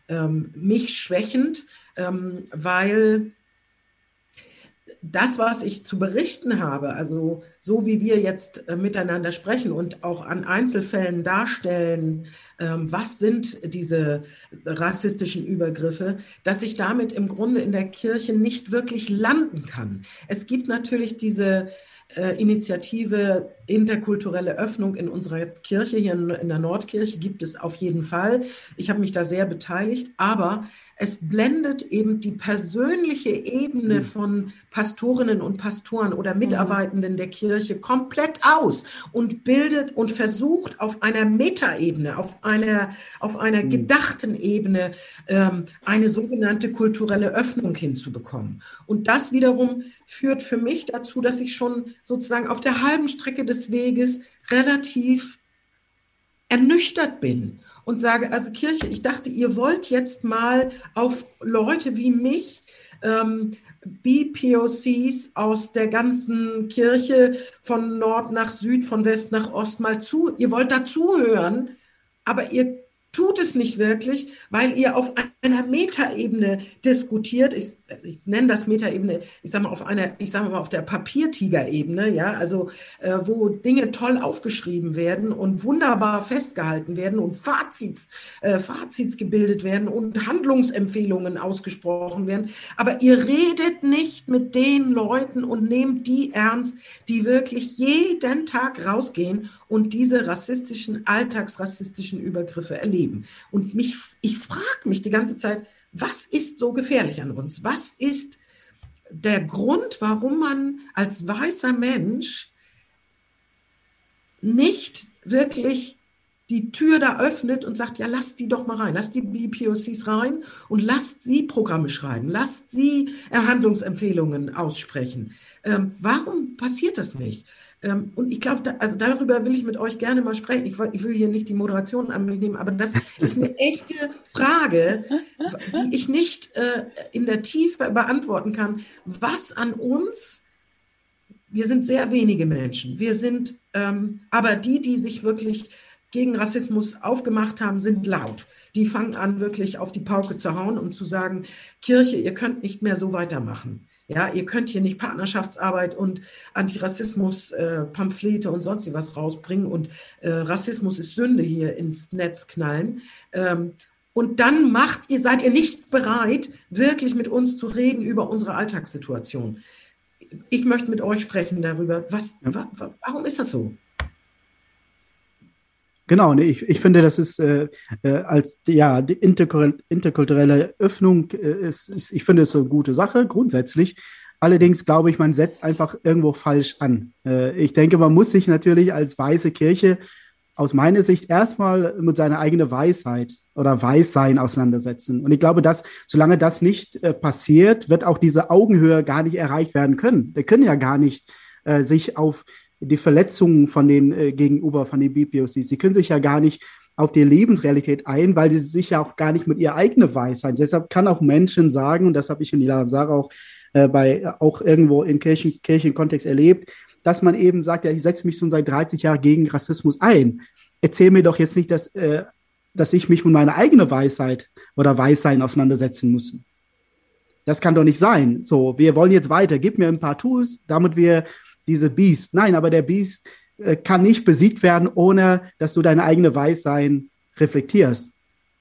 ähm, mich schwächend, ähm, weil das, was ich zu berichten habe, also so wie wir jetzt äh, miteinander sprechen und auch an Einzelfällen darstellen, ähm, was sind diese rassistischen Übergriffe, dass ich damit im Grunde in der Kirche nicht wirklich landen kann. Es gibt natürlich diese äh, Initiative interkulturelle Öffnung in unserer Kirche, hier in, der Nordkirche, gibt es auf jeden Fall. Ich habe mich da sehr beteiligt, aber es blendet eben die persönliche Ebene hm. von Pastorinnen und Pastoren oder hm. Mitarbeitenden der Kirche komplett aus und bildet und versucht auf einer Metaebene, auf einer, auf einer hm. gedachten Ebene ähm, eine sogenannte kulturelle Öffnung hinzubekommen. Und das wiederum führt für mich dazu, dass ich schon sozusagen auf der halben Strecke des Weges relativ ernüchtert bin und sage, also Kirche, ich dachte, ihr wollt jetzt mal auf Leute wie mich, ähm, BPOCs aus der ganzen Kirche von Nord nach Süd, von West nach Ost mal zu, ihr wollt dazuhören, aber ihr tut es nicht wirklich, weil ihr auf einer Metaebene diskutiert. Ich, ich nenne das Metaebene, ich sage mal auf einer, ich sage mal auf der Papiertigerebene, ja, also äh, wo Dinge toll aufgeschrieben werden und wunderbar festgehalten werden und Fazits, äh, Fazits gebildet werden und Handlungsempfehlungen ausgesprochen werden. Aber ihr redet nicht mit den Leuten und nehmt die ernst, die wirklich jeden Tag rausgehen und diese rassistischen, alltagsrassistischen Übergriffe erleben. Und mich, ich frage mich die ganze Zeit, was ist so gefährlich an uns? Was ist der Grund, warum man als weißer Mensch nicht wirklich die Tür da öffnet und sagt, ja, lasst die doch mal rein, lasst die BPOCs rein und lasst sie Programme schreiben, lasst sie Handlungsempfehlungen aussprechen. Ähm, warum passiert das nicht? Ähm, und ich glaube, da, also darüber will ich mit euch gerne mal sprechen. Ich, ich, will hier nicht die Moderation an mich nehmen, aber das ist eine echte Frage, die ich nicht äh, in der Tiefe beantworten kann. Was an uns, wir sind sehr wenige Menschen, wir sind, ähm, aber die, die sich wirklich gegen Rassismus aufgemacht haben, sind laut. Die fangen an, wirklich auf die Pauke zu hauen und zu sagen, Kirche, ihr könnt nicht mehr so weitermachen. Ja, ihr könnt hier nicht Partnerschaftsarbeit und Antirassismus-Pamphlete äh, und sonst was rausbringen und äh, Rassismus ist Sünde hier ins Netz knallen. Ähm, und dann macht ihr, seid ihr nicht bereit, wirklich mit uns zu reden über unsere Alltagssituation. Ich möchte mit euch sprechen darüber. Was, wa, warum ist das so? Genau, nee, ich, ich finde, das ist äh, äh, als ja die interkulturelle Öffnung äh, ist, ist, ich finde es eine gute Sache grundsätzlich. Allerdings glaube ich, man setzt einfach irgendwo falsch an. Äh, ich denke, man muss sich natürlich als weiße Kirche aus meiner Sicht erstmal mit seiner eigenen Weisheit oder Weissein auseinandersetzen. Und ich glaube, dass solange das nicht äh, passiert, wird auch diese Augenhöhe gar nicht erreicht werden können. Wir können ja gar nicht äh, sich auf die Verletzungen von den äh, gegenüber von den BPOCs. Sie können sich ja gar nicht auf die Lebensrealität ein, weil sie sich ja auch gar nicht mit ihrer eigenen Weisheit. Deshalb kann auch Menschen sagen, und das habe ich in die Sarah auch äh, bei auch irgendwo in Kirchen, Kirchenkontext erlebt, dass man eben sagt, ja, ich setze mich schon seit 30 Jahren gegen Rassismus ein. Erzähl mir doch jetzt nicht, dass, äh, dass ich mich mit meiner eigenen Weisheit oder Weissein auseinandersetzen muss. Das kann doch nicht sein. So, wir wollen jetzt weiter. Gib mir ein paar Tools, damit wir diese Beast. Nein, aber der Beast äh, kann nicht besiegt werden, ohne dass du deine eigene Weissein reflektierst.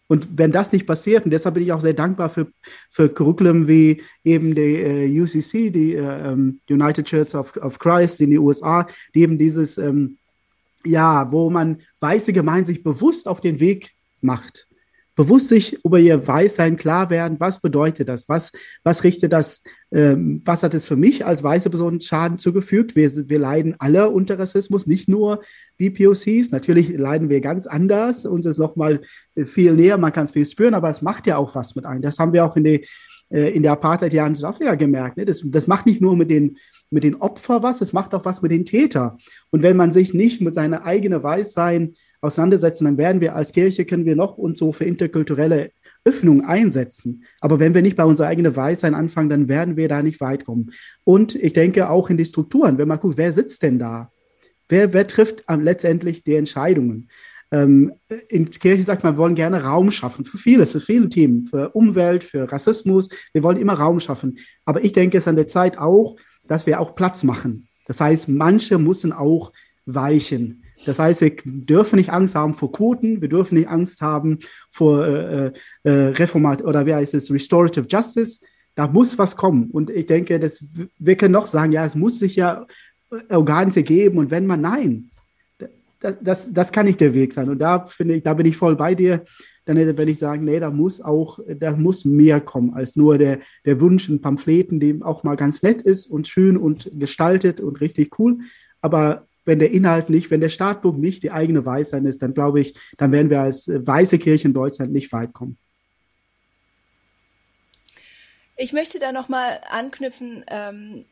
Und wenn das nicht passiert, und deshalb bin ich auch sehr dankbar für, für Curriculum wie eben die äh, UCC, die äh, ähm, United Church of, of Christ in den USA, die eben dieses, ähm, ja, wo man weiße Gemeinden sich bewusst auf den Weg macht, bewusst sich über ihr Weißsein klar werden, was bedeutet das, was, was richtet das, ähm, was hat es für mich als weiße Person Schaden zugefügt. Wir, wir leiden alle unter Rassismus, nicht nur BPOCs. Natürlich leiden wir ganz anders, uns ist nochmal viel näher, man kann es viel spüren, aber es macht ja auch was mit einem. Das haben wir auch in die äh, in der Apartheid-Jahren in Südafrika gemerkt. Ne? Das, das macht nicht nur mit den, mit den Opfern was, es macht auch was mit den Tätern. Und wenn man sich nicht mit seiner eigenen Weißsein auseinandersetzen, dann werden wir als Kirche, können wir noch uns so für interkulturelle Öffnung einsetzen. Aber wenn wir nicht bei unserer eigenen Weisheit anfangen, dann werden wir da nicht weit kommen. Und ich denke auch in die Strukturen, wenn man guckt, wer sitzt denn da? Wer, wer trifft letztendlich die Entscheidungen? Ähm, in Kirche sagt man, wir wollen gerne Raum schaffen für vieles, für viele Themen, für Umwelt, für Rassismus. Wir wollen immer Raum schaffen. Aber ich denke, es ist an der Zeit auch, dass wir auch Platz machen. Das heißt, manche müssen auch weichen. Das heißt, wir dürfen nicht Angst haben vor Quoten, wir dürfen nicht Angst haben vor äh, äh, Reformat oder wie heißt es, Restorative Justice. Da muss was kommen. Und ich denke, dass wir können noch sagen, ja, es muss sich ja Organe geben. Und wenn man, nein, das, das, das kann nicht der Weg sein. Und da finde ich, da bin ich voll bei dir. Dann wenn ich sagen, nee, da muss auch, da muss mehr kommen als nur der, der Wunsch in Pamphleten, dem auch mal ganz nett ist und schön und gestaltet und richtig cool. Aber wenn der Inhalt nicht, wenn der Startpunkt nicht die eigene Weisheit ist, dann glaube ich, dann werden wir als weiße Kirche in Deutschland nicht weit kommen. Ich möchte da nochmal anknüpfen, ähm,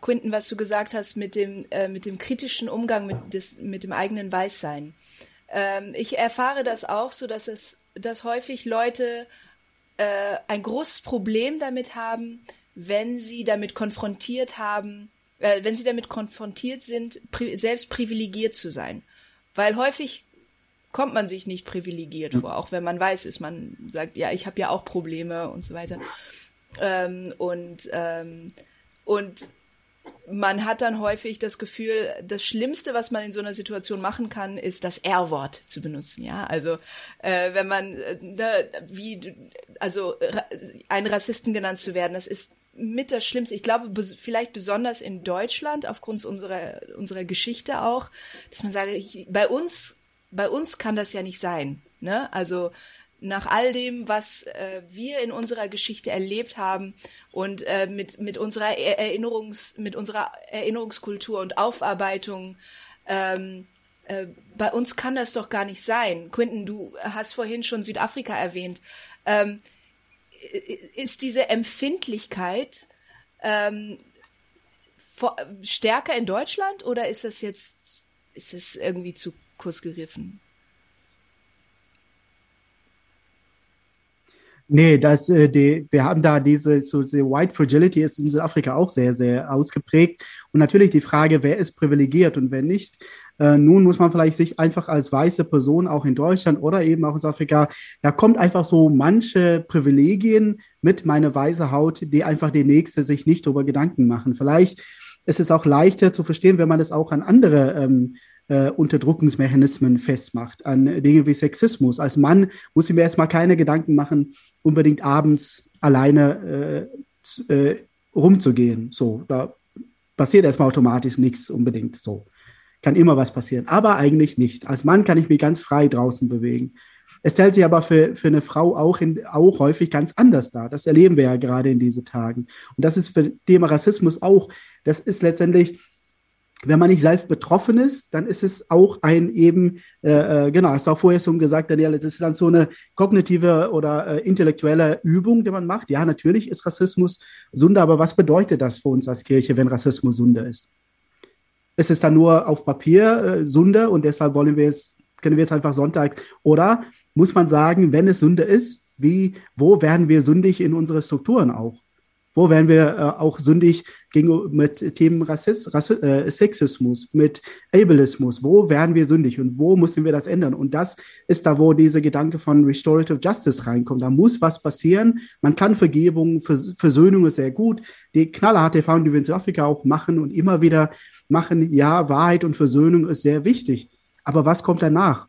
Quinten, was du gesagt hast mit dem, äh, mit dem kritischen Umgang mit, des, mit dem eigenen Weißsein. Ähm, ich erfahre das auch so, dass es, dass häufig Leute äh, ein großes Problem damit haben, wenn sie damit konfrontiert haben, äh, wenn sie damit konfrontiert sind, pri selbst privilegiert zu sein. Weil häufig kommt man sich nicht privilegiert vor, auch wenn man weiß ist. Man sagt, ja, ich habe ja auch Probleme und so weiter. Ähm, und, ähm, und man hat dann häufig das Gefühl, das Schlimmste, was man in so einer Situation machen kann, ist das R-Wort zu benutzen. Ja, also äh, wenn man äh, ne, wie also ra ein Rassisten genannt zu werden, das ist mit das Schlimmste. Ich glaube, bes vielleicht besonders in Deutschland aufgrund unserer unserer Geschichte auch, dass man sagt, ich, bei uns bei uns kann das ja nicht sein. Ne? Also nach all dem, was äh, wir in unserer Geschichte erlebt haben und äh, mit, mit, unserer Erinnerungs, mit unserer Erinnerungskultur und Aufarbeitung, ähm, äh, bei uns kann das doch gar nicht sein. Quinton, du hast vorhin schon Südafrika erwähnt. Ähm, ist diese Empfindlichkeit ähm, vor, stärker in Deutschland oder ist das jetzt, ist es irgendwie zu kurz gegriffen? Nee, das, äh, die, wir haben da diese, so, die White Fragility ist in Südafrika auch sehr, sehr ausgeprägt. Und natürlich die Frage, wer ist privilegiert und wer nicht. Äh, nun muss man vielleicht sich einfach als weiße Person auch in Deutschland oder eben auch in Südafrika, da kommt einfach so manche Privilegien mit meiner weiße Haut, die einfach die nächste sich nicht darüber Gedanken machen. Vielleicht ist es auch leichter zu verstehen, wenn man das auch an andere ähm, äh, Unterdrückungsmechanismen festmacht, an Dinge wie Sexismus. Als Mann muss ich mir erstmal keine Gedanken machen, unbedingt abends alleine äh, äh, rumzugehen. So, da passiert erstmal automatisch nichts unbedingt. So kann immer was passieren, aber eigentlich nicht. Als Mann kann ich mich ganz frei draußen bewegen. Es stellt sich aber für, für eine Frau auch, in, auch häufig ganz anders dar. Das erleben wir ja gerade in diesen Tagen. Und das ist für Thema Rassismus auch. Das ist letztendlich wenn man nicht selbst betroffen ist, dann ist es auch ein eben, äh, äh, genau, hast du auch vorher schon gesagt, Daniel, es ist dann so eine kognitive oder äh, intellektuelle Übung, die man macht. Ja, natürlich ist Rassismus Sünde, aber was bedeutet das für uns als Kirche, wenn Rassismus Sünde ist? Ist es dann nur auf Papier äh, Sünde und deshalb wollen wir es, können wir es einfach Sonntag, oder muss man sagen, wenn es Sünde ist, wie, wo werden wir sündig in unsere Strukturen auch? Wo werden wir äh, auch sündig gegen, mit Themen Rassist, Rass, äh, Sexismus, mit Ableismus? Wo werden wir sündig und wo müssen wir das ändern? Und das ist da, wo diese Gedanke von Restorative Justice reinkommt. Da muss was passieren. Man kann Vergebung, Vers Versöhnung ist sehr gut. Die knallharte Erfahrung, die wir in Südafrika auch machen und immer wieder machen, ja, Wahrheit und Versöhnung ist sehr wichtig. Aber was kommt danach?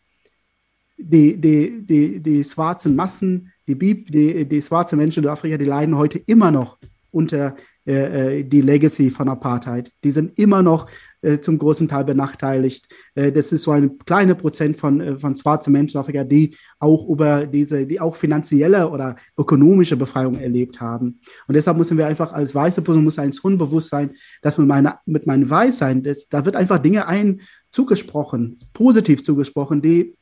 Die, die, die, die schwarzen Massen, die, die, die schwarzen Menschen in Afrika, die leiden heute immer noch unter äh, äh, die Legacy von Apartheid. Die sind immer noch äh, zum großen Teil benachteiligt. Äh, das ist so ein kleiner Prozent von, äh, von schwarzen Menschen in Afrika, die auch über diese, die auch finanzielle oder ökonomische Befreiung erlebt haben. Und deshalb müssen wir einfach als weiße Person muss uns unbewusst sein, dass mit meiner, mit meinem Weißsein, das, da wird einfach Dinge ein zugesprochen, positiv zugesprochen, die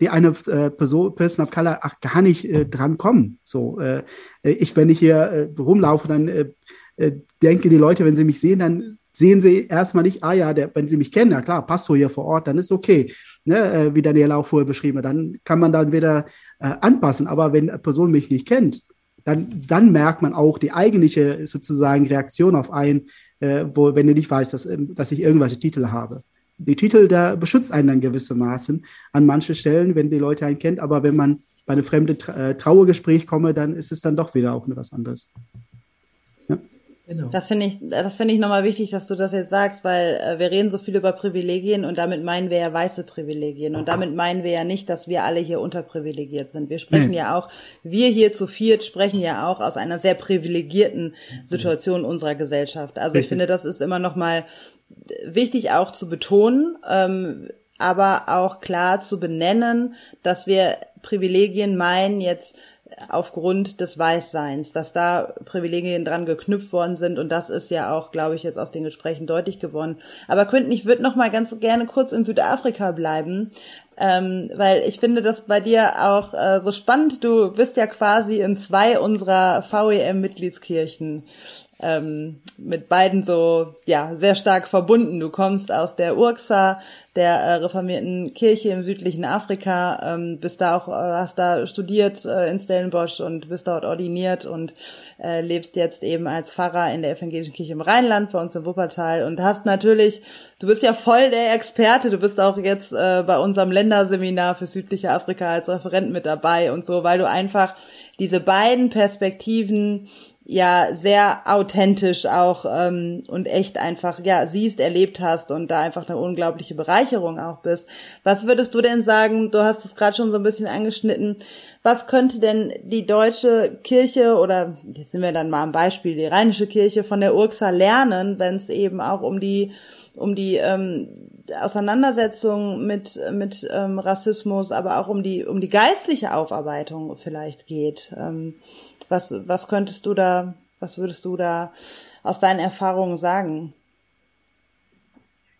die eine äh, Person, Person of Color ach, gar nicht äh, dran kommen. So, äh, ich, wenn ich hier äh, rumlaufe, dann äh, äh, denke, die Leute, wenn sie mich sehen, dann sehen sie erstmal nicht, ah ja, der, wenn sie mich kennen, ja klar, Pastor hier vor Ort, dann ist okay, ne, äh, wie Daniela auch vorher beschrieben hat, dann kann man dann wieder äh, anpassen. Aber wenn eine Person mich nicht kennt, dann, dann merkt man auch die eigentliche sozusagen Reaktion auf einen, äh, wo, wenn du nicht weißt, dass, ähm, dass ich irgendwelche Titel habe. Die Titel, da beschützt einen dann gewissermaßen an manchen Stellen, wenn die Leute einen kennt, aber wenn man bei einem fremden äh, Trauergespräch komme, dann ist es dann doch wieder auch was anderes. Genau. Das finde ich, das finde ich nochmal wichtig, dass du das jetzt sagst, weil äh, wir reden so viel über Privilegien und damit meinen wir ja weiße Privilegien und damit meinen wir ja nicht, dass wir alle hier unterprivilegiert sind. Wir sprechen nee. ja auch, wir hier zu viert sprechen ja auch aus einer sehr privilegierten Situation unserer Gesellschaft. Also Richtig. ich finde, das ist immer nochmal wichtig auch zu betonen, ähm, aber auch klar zu benennen, dass wir Privilegien meinen jetzt aufgrund des Weißseins, dass da Privilegien dran geknüpft worden sind und das ist ja auch, glaube ich, jetzt aus den Gesprächen deutlich geworden. Aber Quentin, ich würde noch mal ganz gerne kurz in Südafrika bleiben, ähm, weil ich finde das bei dir auch äh, so spannend. Du bist ja quasi in zwei unserer VEM-Mitgliedskirchen ähm, mit beiden so ja sehr stark verbunden. Du kommst aus der Urxa, der äh, reformierten Kirche im südlichen Afrika, ähm, bist da auch, äh, hast da studiert äh, in Stellenbosch und bist dort ordiniert und äh, lebst jetzt eben als Pfarrer in der evangelischen Kirche im Rheinland bei uns in Wuppertal und hast natürlich, du bist ja voll der Experte, du bist auch jetzt äh, bei unserem Länderseminar für südliche Afrika als Referent mit dabei und so, weil du einfach diese beiden Perspektiven ja sehr authentisch auch ähm, und echt einfach ja siehst, erlebt hast und da einfach eine unglaubliche Bereicherung auch bist. Was würdest du denn sagen? Du hast es gerade schon so ein bisschen angeschnitten. Was könnte denn die deutsche Kirche oder jetzt sind wir dann mal am Beispiel die rheinische Kirche von der Urxa lernen, wenn es eben auch um die um die ähm, Auseinandersetzung mit mit ähm, Rassismus, aber auch um die um die geistliche Aufarbeitung vielleicht geht? Ähm, was, was könntest du da, was würdest du da aus deinen Erfahrungen sagen?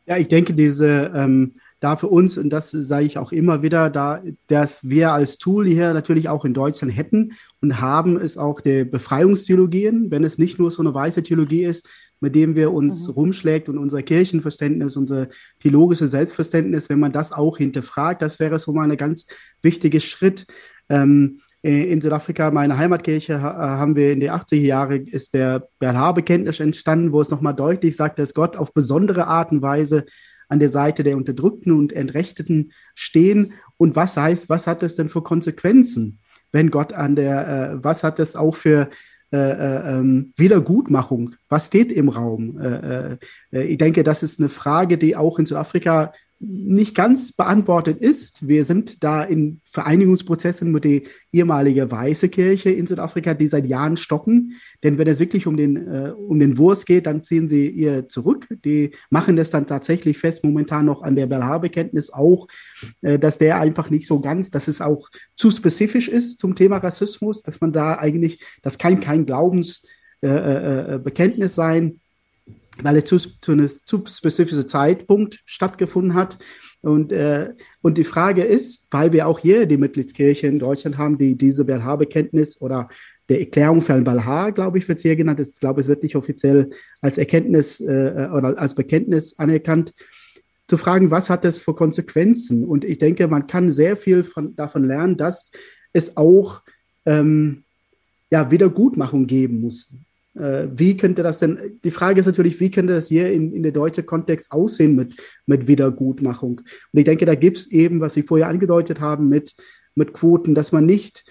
Ja, ich denke, diese ähm, da für uns, und das sage ich auch immer wieder, da, dass wir als Tool hier natürlich auch in Deutschland hätten und haben, ist auch die Befreiungstheologien, wenn es nicht nur so eine weiße Theologie ist, mit dem wir uns mhm. rumschlägt und unser Kirchenverständnis, unser theologisches Selbstverständnis, wenn man das auch hinterfragt, das wäre so mal ein ganz wichtiger Schritt. Ähm, äh, in Südafrika, meine Heimatkirche, äh, haben wir in den 80er Jahren, ist der Berlhaar-Bekenntnis entstanden, wo es nochmal deutlich sagt, dass Gott auf besondere Art und Weise an der Seite der Unterdrückten und Entrechteten stehen. Und was heißt, was hat das denn für Konsequenzen, wenn Gott an der, äh, was hat das auch für äh, äh, ähm, Wiedergutmachung? Was steht im Raum? Äh, äh, ich denke, das ist eine Frage, die auch in Südafrika nicht ganz beantwortet ist. Wir sind da in Vereinigungsprozessen mit der ehemaligen Weiße Kirche in Südafrika, die seit Jahren stocken. Denn wenn es wirklich um den, äh, um den Wurst geht, dann ziehen sie ihr zurück. Die machen das dann tatsächlich fest, momentan noch an der Belhaar-Bekenntnis auch, äh, dass der einfach nicht so ganz, dass es auch zu spezifisch ist zum Thema Rassismus, dass man da eigentlich, das kann kein Glaubensbekenntnis äh, äh, äh sein weil es zu, zu einem zu spezifischen Zeitpunkt stattgefunden hat. Und, äh, und die Frage ist, weil wir auch hier die Mitgliedskirche in Deutschland haben, die diese Belhaar-Bekenntnis oder der Erklärung für ein Belhaar, glaube ich, wird es hier genannt. Ich glaube, es wird nicht offiziell als Erkenntnis äh, oder als Bekenntnis anerkannt. Zu fragen, was hat das für Konsequenzen? Und ich denke, man kann sehr viel von, davon lernen, dass es auch ähm, ja, Wiedergutmachung geben muss. Äh, wie könnte das denn, die Frage ist natürlich, wie könnte das hier in, in der deutschen Kontext aussehen mit, mit Wiedergutmachung? Und ich denke, da gibt es eben, was Sie vorher angedeutet haben, mit, mit Quoten, dass man nicht,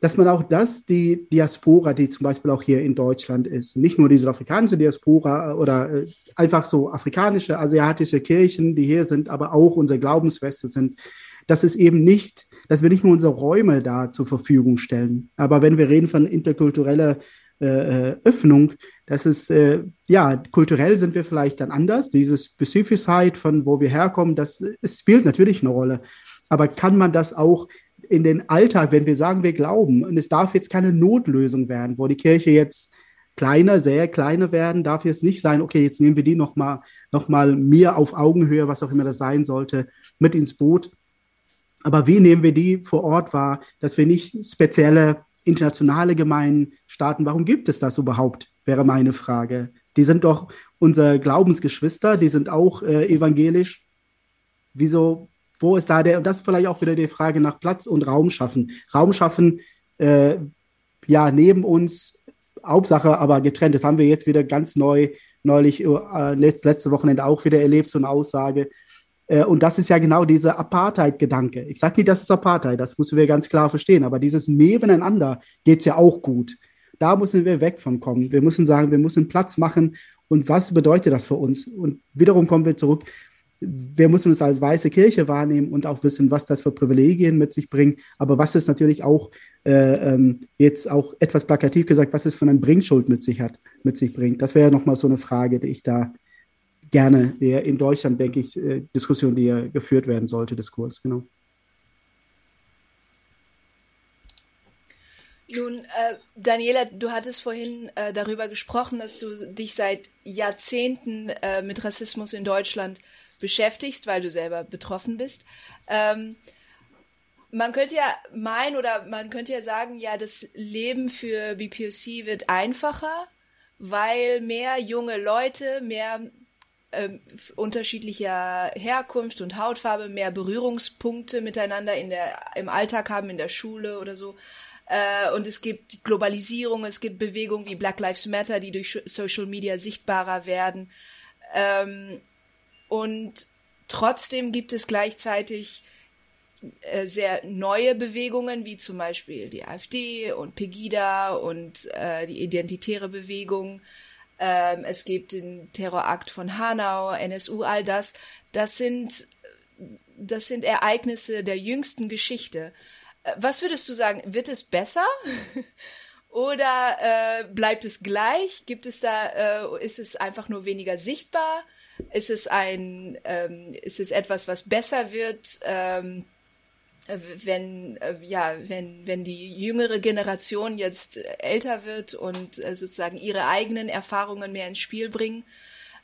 dass man auch das, die Diaspora, die zum Beispiel auch hier in Deutschland ist, nicht nur die südafrikanische Diaspora oder äh, einfach so afrikanische, asiatische Kirchen, die hier sind, aber auch unsere Glaubensfeste sind, dass es eben nicht, dass wir nicht nur unsere Räume da zur Verfügung stellen. Aber wenn wir reden von interkultureller äh, Öffnung. Das ist, äh, ja, kulturell sind wir vielleicht dann anders. Diese Spezifischheit von wo wir herkommen, das, es spielt natürlich eine Rolle. Aber kann man das auch in den Alltag, wenn wir sagen, wir glauben, und es darf jetzt keine Notlösung werden, wo die Kirche jetzt kleiner, sehr kleiner werden, darf jetzt nicht sein, okay, jetzt nehmen wir die nochmal noch mal mehr auf Augenhöhe, was auch immer das sein sollte, mit ins Boot. Aber wie nehmen wir die vor Ort wahr, dass wir nicht spezielle internationale Gemeinden starten? Warum gibt es das überhaupt, wäre meine Frage. Die sind doch unsere Glaubensgeschwister, die sind auch äh, evangelisch. Wieso, wo ist da der, und das ist vielleicht auch wieder die Frage nach Platz und Raum schaffen. Raum schaffen, äh, ja, neben uns Hauptsache, aber getrennt. Das haben wir jetzt wieder ganz neu, neulich, äh, letzte Wochenende auch wieder erlebt, so eine Aussage. Äh, und das ist ja genau dieser Apartheid-Gedanke. Ich sage nicht, das ist Apartheid, das müssen wir ganz klar verstehen, aber dieses Nebeneinander geht ja auch gut. Da müssen wir weg von kommen. Wir müssen sagen, wir müssen Platz machen. Und was bedeutet das für uns? Und wiederum kommen wir zurück wir müssen uns als weiße Kirche wahrnehmen und auch wissen, was das für Privilegien mit sich bringt. Aber was ist natürlich auch äh, ähm, jetzt auch etwas plakativ gesagt, was es von einer Bringschuld mit sich hat, mit sich bringt. Das wäre nochmal so eine Frage, die ich da gerne in Deutschland, denke ich, äh, Diskussion, die ja geführt werden sollte, Diskurs, genau. Nun, äh, Daniela, du hattest vorhin äh, darüber gesprochen, dass du dich seit Jahrzehnten äh, mit Rassismus in Deutschland beschäftigst, weil du selber betroffen bist. Ähm, man könnte ja meinen oder man könnte ja sagen, ja, das Leben für BPOC wird einfacher, weil mehr junge Leute, mehr ähm, unterschiedlicher Herkunft und Hautfarbe, mehr Berührungspunkte miteinander in der, im Alltag haben, in der Schule oder so. Äh, und es gibt Globalisierung, es gibt Bewegungen wie Black Lives Matter, die durch Social Media sichtbarer werden. Ähm, und trotzdem gibt es gleichzeitig äh, sehr neue Bewegungen, wie zum Beispiel die AfD und Pegida und äh, die identitäre Bewegung. Ähm, es gibt den Terrorakt von Hanau, NSU, all das. Das sind, das sind Ereignisse der jüngsten Geschichte. Äh, was würdest du sagen? Wird es besser? Oder äh, bleibt es gleich? Gibt es da, äh, ist es einfach nur weniger sichtbar? Ist es ein, ähm, ist es etwas, was besser wird, ähm, wenn, äh, ja, wenn, wenn die jüngere Generation jetzt älter wird und äh, sozusagen ihre eigenen Erfahrungen mehr ins Spiel bringen?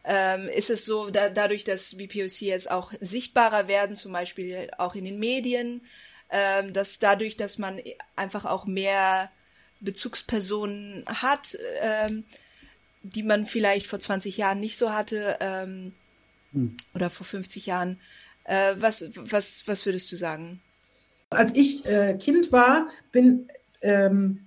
Ähm, ist es so, da, dadurch, dass BPOC jetzt auch sichtbarer werden, zum Beispiel auch in den Medien, ähm, dass dadurch, dass man einfach auch mehr Bezugspersonen hat, ähm, die man vielleicht vor 20 Jahren nicht so hatte ähm, hm. oder vor 50 Jahren. Äh, was, was, was würdest du sagen? Als ich äh, Kind war, bin, ähm,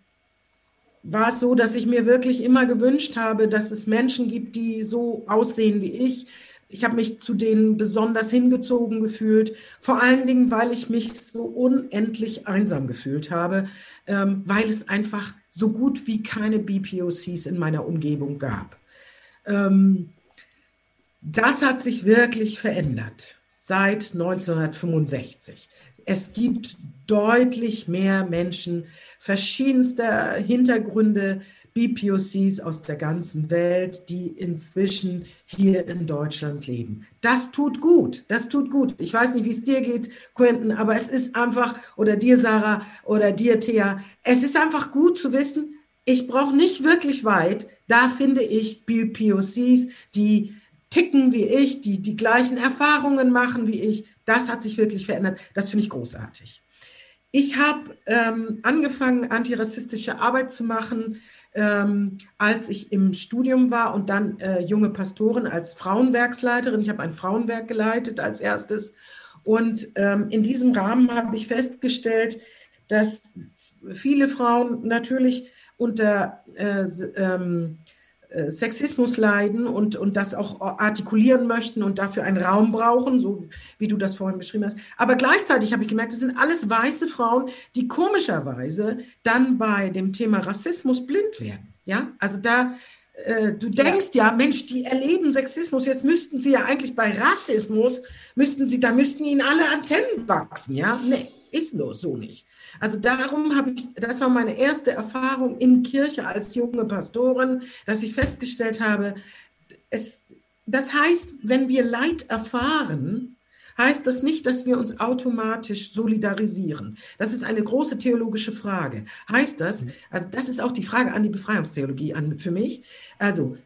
war es so, dass ich mir wirklich immer gewünscht habe, dass es Menschen gibt, die so aussehen wie ich. Ich habe mich zu denen besonders hingezogen gefühlt, vor allen Dingen, weil ich mich so unendlich einsam gefühlt habe, ähm, weil es einfach so gut wie keine BPOCs in meiner Umgebung gab. Ähm, das hat sich wirklich verändert seit 1965. Es gibt deutlich mehr Menschen verschiedenster Hintergründe, BPOCs aus der ganzen Welt, die inzwischen hier in Deutschland leben. Das tut gut, das tut gut. Ich weiß nicht, wie es dir geht, Quentin, aber es ist einfach, oder dir, Sarah, oder dir, Thea, es ist einfach gut zu wissen, ich brauche nicht wirklich weit, da finde ich BPOCs, die ticken wie ich, die die gleichen Erfahrungen machen wie ich. Das hat sich wirklich verändert. Das finde ich großartig. Ich habe ähm, angefangen, antirassistische Arbeit zu machen ähm, als ich im Studium war und dann äh, junge Pastorin als Frauenwerksleiterin. Ich habe ein Frauenwerk geleitet als erstes. Und ähm, in diesem Rahmen habe ich festgestellt, dass viele Frauen natürlich unter äh, ähm, äh, Sexismus leiden und, und das auch artikulieren möchten und dafür einen Raum brauchen, so wie du das vorhin beschrieben hast. Aber gleichzeitig habe ich gemerkt, es sind alles weiße Frauen, die komischerweise dann bei dem Thema Rassismus blind werden. Ja, also da, äh, du denkst ja. ja, Mensch, die erleben Sexismus, jetzt müssten sie ja eigentlich bei Rassismus, müssten sie, da müssten ihnen alle Antennen wachsen, ja? Nee. Ist nur so nicht. Also darum habe ich, das war meine erste Erfahrung in Kirche als junge Pastorin, dass ich festgestellt habe, es, das heißt, wenn wir Leid erfahren, heißt das nicht, dass wir uns automatisch solidarisieren. Das ist eine große theologische Frage. Heißt das, also das ist auch die Frage an die Befreiungstheologie an, für mich, also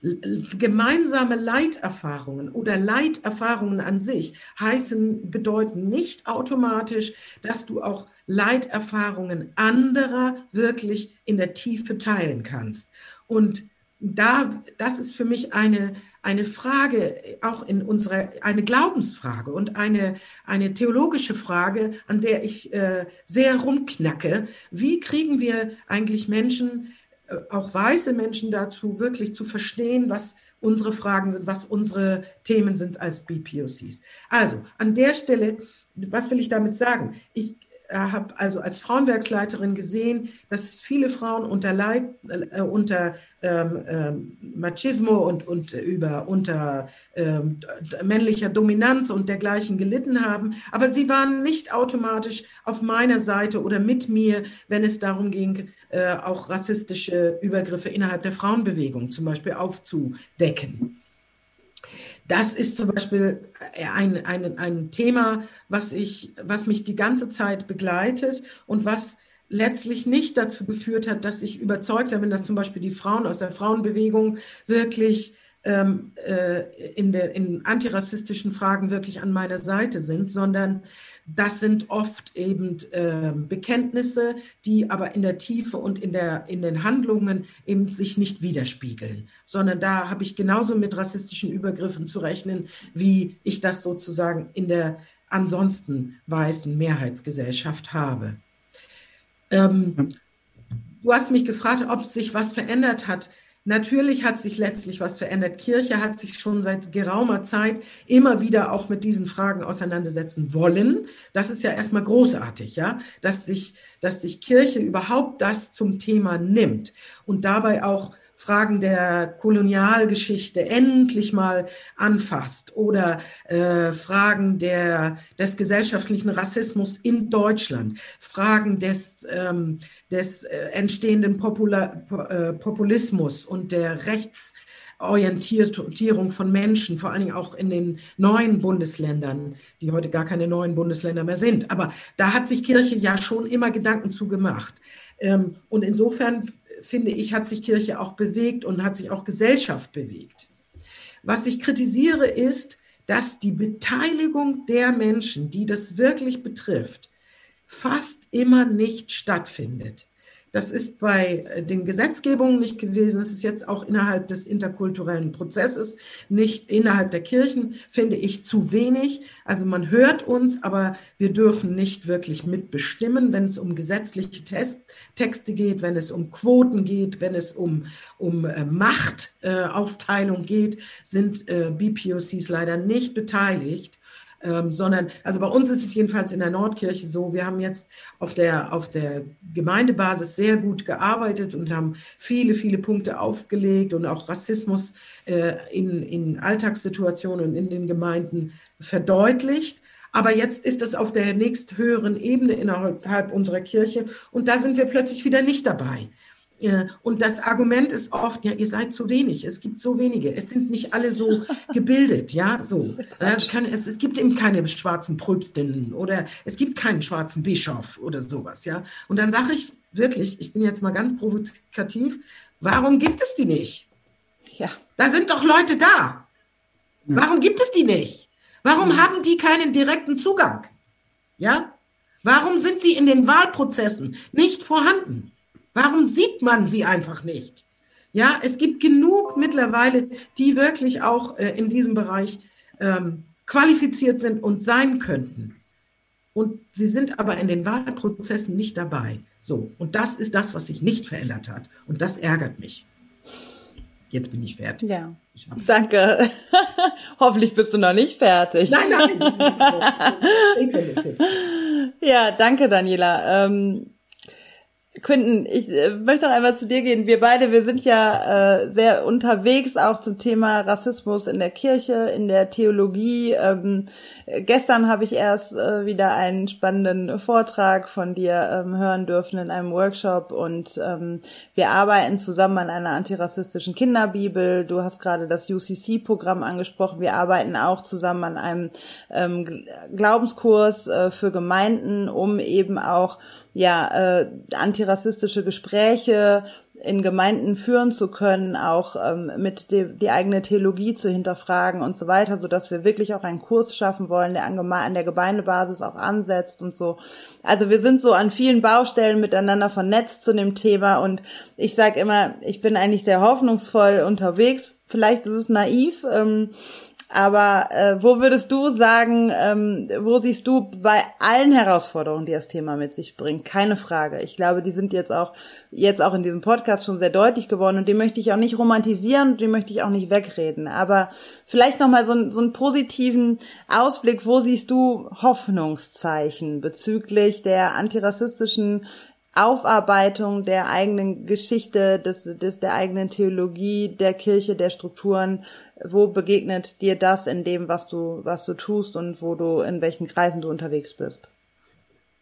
gemeinsame Leiterfahrungen oder Leiterfahrungen an sich heißen, bedeuten nicht automatisch, dass du auch Leiterfahrungen anderer wirklich in der Tiefe teilen kannst. Und da, das ist für mich eine, eine Frage, auch in unserer, eine Glaubensfrage und eine, eine theologische Frage, an der ich äh, sehr rumknacke. Wie kriegen wir eigentlich Menschen, äh, auch weiße Menschen dazu, wirklich zu verstehen, was unsere Fragen sind, was unsere Themen sind als BPOCs. Also an der Stelle, was will ich damit sagen? Ich, habe also als Frauenwerksleiterin gesehen, dass viele Frauen unter, Leid, äh, unter ähm, ähm, Machismo und, und über, unter ähm, männlicher Dominanz und dergleichen gelitten haben. Aber sie waren nicht automatisch auf meiner Seite oder mit mir, wenn es darum ging, äh, auch rassistische Übergriffe innerhalb der Frauenbewegung zum Beispiel aufzudecken. Das ist zum Beispiel ein, ein, ein Thema, was, ich, was mich die ganze Zeit begleitet und was letztlich nicht dazu geführt hat, dass ich überzeugt bin, dass zum Beispiel die Frauen aus der Frauenbewegung wirklich ähm, äh, in, der, in antirassistischen Fragen wirklich an meiner Seite sind, sondern das sind oft eben äh, Bekenntnisse, die aber in der Tiefe und in, der, in den Handlungen eben sich nicht widerspiegeln, sondern da habe ich genauso mit rassistischen Übergriffen zu rechnen, wie ich das sozusagen in der ansonsten weißen Mehrheitsgesellschaft habe. Ähm, du hast mich gefragt, ob sich was verändert hat. Natürlich hat sich letztlich was verändert. Kirche hat sich schon seit geraumer Zeit immer wieder auch mit diesen Fragen auseinandersetzen wollen. Das ist ja erstmal großartig, ja, dass sich, dass sich Kirche überhaupt das zum Thema nimmt und dabei auch Fragen der Kolonialgeschichte endlich mal anfasst oder äh, Fragen der, des gesellschaftlichen Rassismus in Deutschland, Fragen des, ähm, des äh, entstehenden Popula äh, Populismus und der Rechtsorientierung von Menschen, vor allen Dingen auch in den neuen Bundesländern, die heute gar keine neuen Bundesländer mehr sind. Aber da hat sich Kirche ja schon immer Gedanken zu gemacht. Ähm, und insofern finde ich, hat sich Kirche auch bewegt und hat sich auch Gesellschaft bewegt. Was ich kritisiere ist, dass die Beteiligung der Menschen, die das wirklich betrifft, fast immer nicht stattfindet. Das ist bei äh, den Gesetzgebungen nicht gewesen. Das ist jetzt auch innerhalb des interkulturellen Prozesses, nicht innerhalb der Kirchen, finde ich zu wenig. Also man hört uns, aber wir dürfen nicht wirklich mitbestimmen, wenn es um gesetzliche Test, Texte geht, wenn es um Quoten geht, wenn es um, um äh, Machtaufteilung geht, sind äh, BPOCs leider nicht beteiligt ähm, sondern, also bei uns ist es jedenfalls in der Nordkirche so, wir haben jetzt auf der, auf der Gemeindebasis sehr gut gearbeitet und haben viele, viele Punkte aufgelegt und auch Rassismus äh, in, in Alltagssituationen und in den Gemeinden verdeutlicht. Aber jetzt ist das auf der nächsthöheren Ebene innerhalb unserer Kirche und da sind wir plötzlich wieder nicht dabei. Und das Argument ist oft, ja, ihr seid zu wenig, es gibt so wenige, es sind nicht alle so gebildet, ja, so. Es, kann, es, es gibt eben keine schwarzen Pröbstinnen oder es gibt keinen schwarzen Bischof oder sowas, ja. Und dann sage ich wirklich, ich bin jetzt mal ganz provokativ, warum gibt es die nicht? Ja. Da sind doch Leute da. Warum gibt es die nicht? Warum haben die keinen direkten Zugang? Ja? Warum sind sie in den Wahlprozessen nicht vorhanden? Warum sieht man sie einfach nicht? Ja, es gibt genug mittlerweile, die wirklich auch äh, in diesem Bereich ähm, qualifiziert sind und sein könnten. Und sie sind aber in den Wahlprozessen nicht dabei. So, und das ist das, was sich nicht verändert hat. Und das ärgert mich. Jetzt bin ich fertig. Ja. Danke. Hoffentlich bist du noch nicht fertig. Nein, nein. ja, danke, Daniela. Ähm Quinten, ich äh, möchte noch einmal zu dir gehen. Wir beide, wir sind ja äh, sehr unterwegs auch zum Thema Rassismus in der Kirche, in der Theologie. Ähm, gestern habe ich erst äh, wieder einen spannenden Vortrag von dir ähm, hören dürfen in einem Workshop und ähm, wir arbeiten zusammen an einer antirassistischen Kinderbibel. Du hast gerade das UCC-Programm angesprochen. Wir arbeiten auch zusammen an einem ähm, Glaubenskurs äh, für Gemeinden, um eben auch ja, äh, antirassistische Gespräche in Gemeinden führen zu können, auch ähm, mit die, die eigene Theologie zu hinterfragen und so weiter, so dass wir wirklich auch einen Kurs schaffen wollen, der an, an der Gemeindebasis auch ansetzt und so. Also wir sind so an vielen Baustellen miteinander vernetzt zu dem Thema und ich sage immer, ich bin eigentlich sehr hoffnungsvoll unterwegs. Vielleicht ist es naiv. Ähm, aber äh, wo würdest du sagen, ähm, wo siehst du bei allen Herausforderungen, die das Thema mit sich bringt, keine Frage. Ich glaube, die sind jetzt auch jetzt auch in diesem Podcast schon sehr deutlich geworden und die möchte ich auch nicht romantisieren, die möchte ich auch nicht wegreden. Aber vielleicht noch mal so, so einen positiven Ausblick. Wo siehst du Hoffnungszeichen bezüglich der antirassistischen Aufarbeitung der eigenen Geschichte, des, des, der eigenen Theologie, der Kirche, der Strukturen, wo begegnet dir das in dem, was du, was du tust und wo du, in welchen Kreisen du unterwegs bist?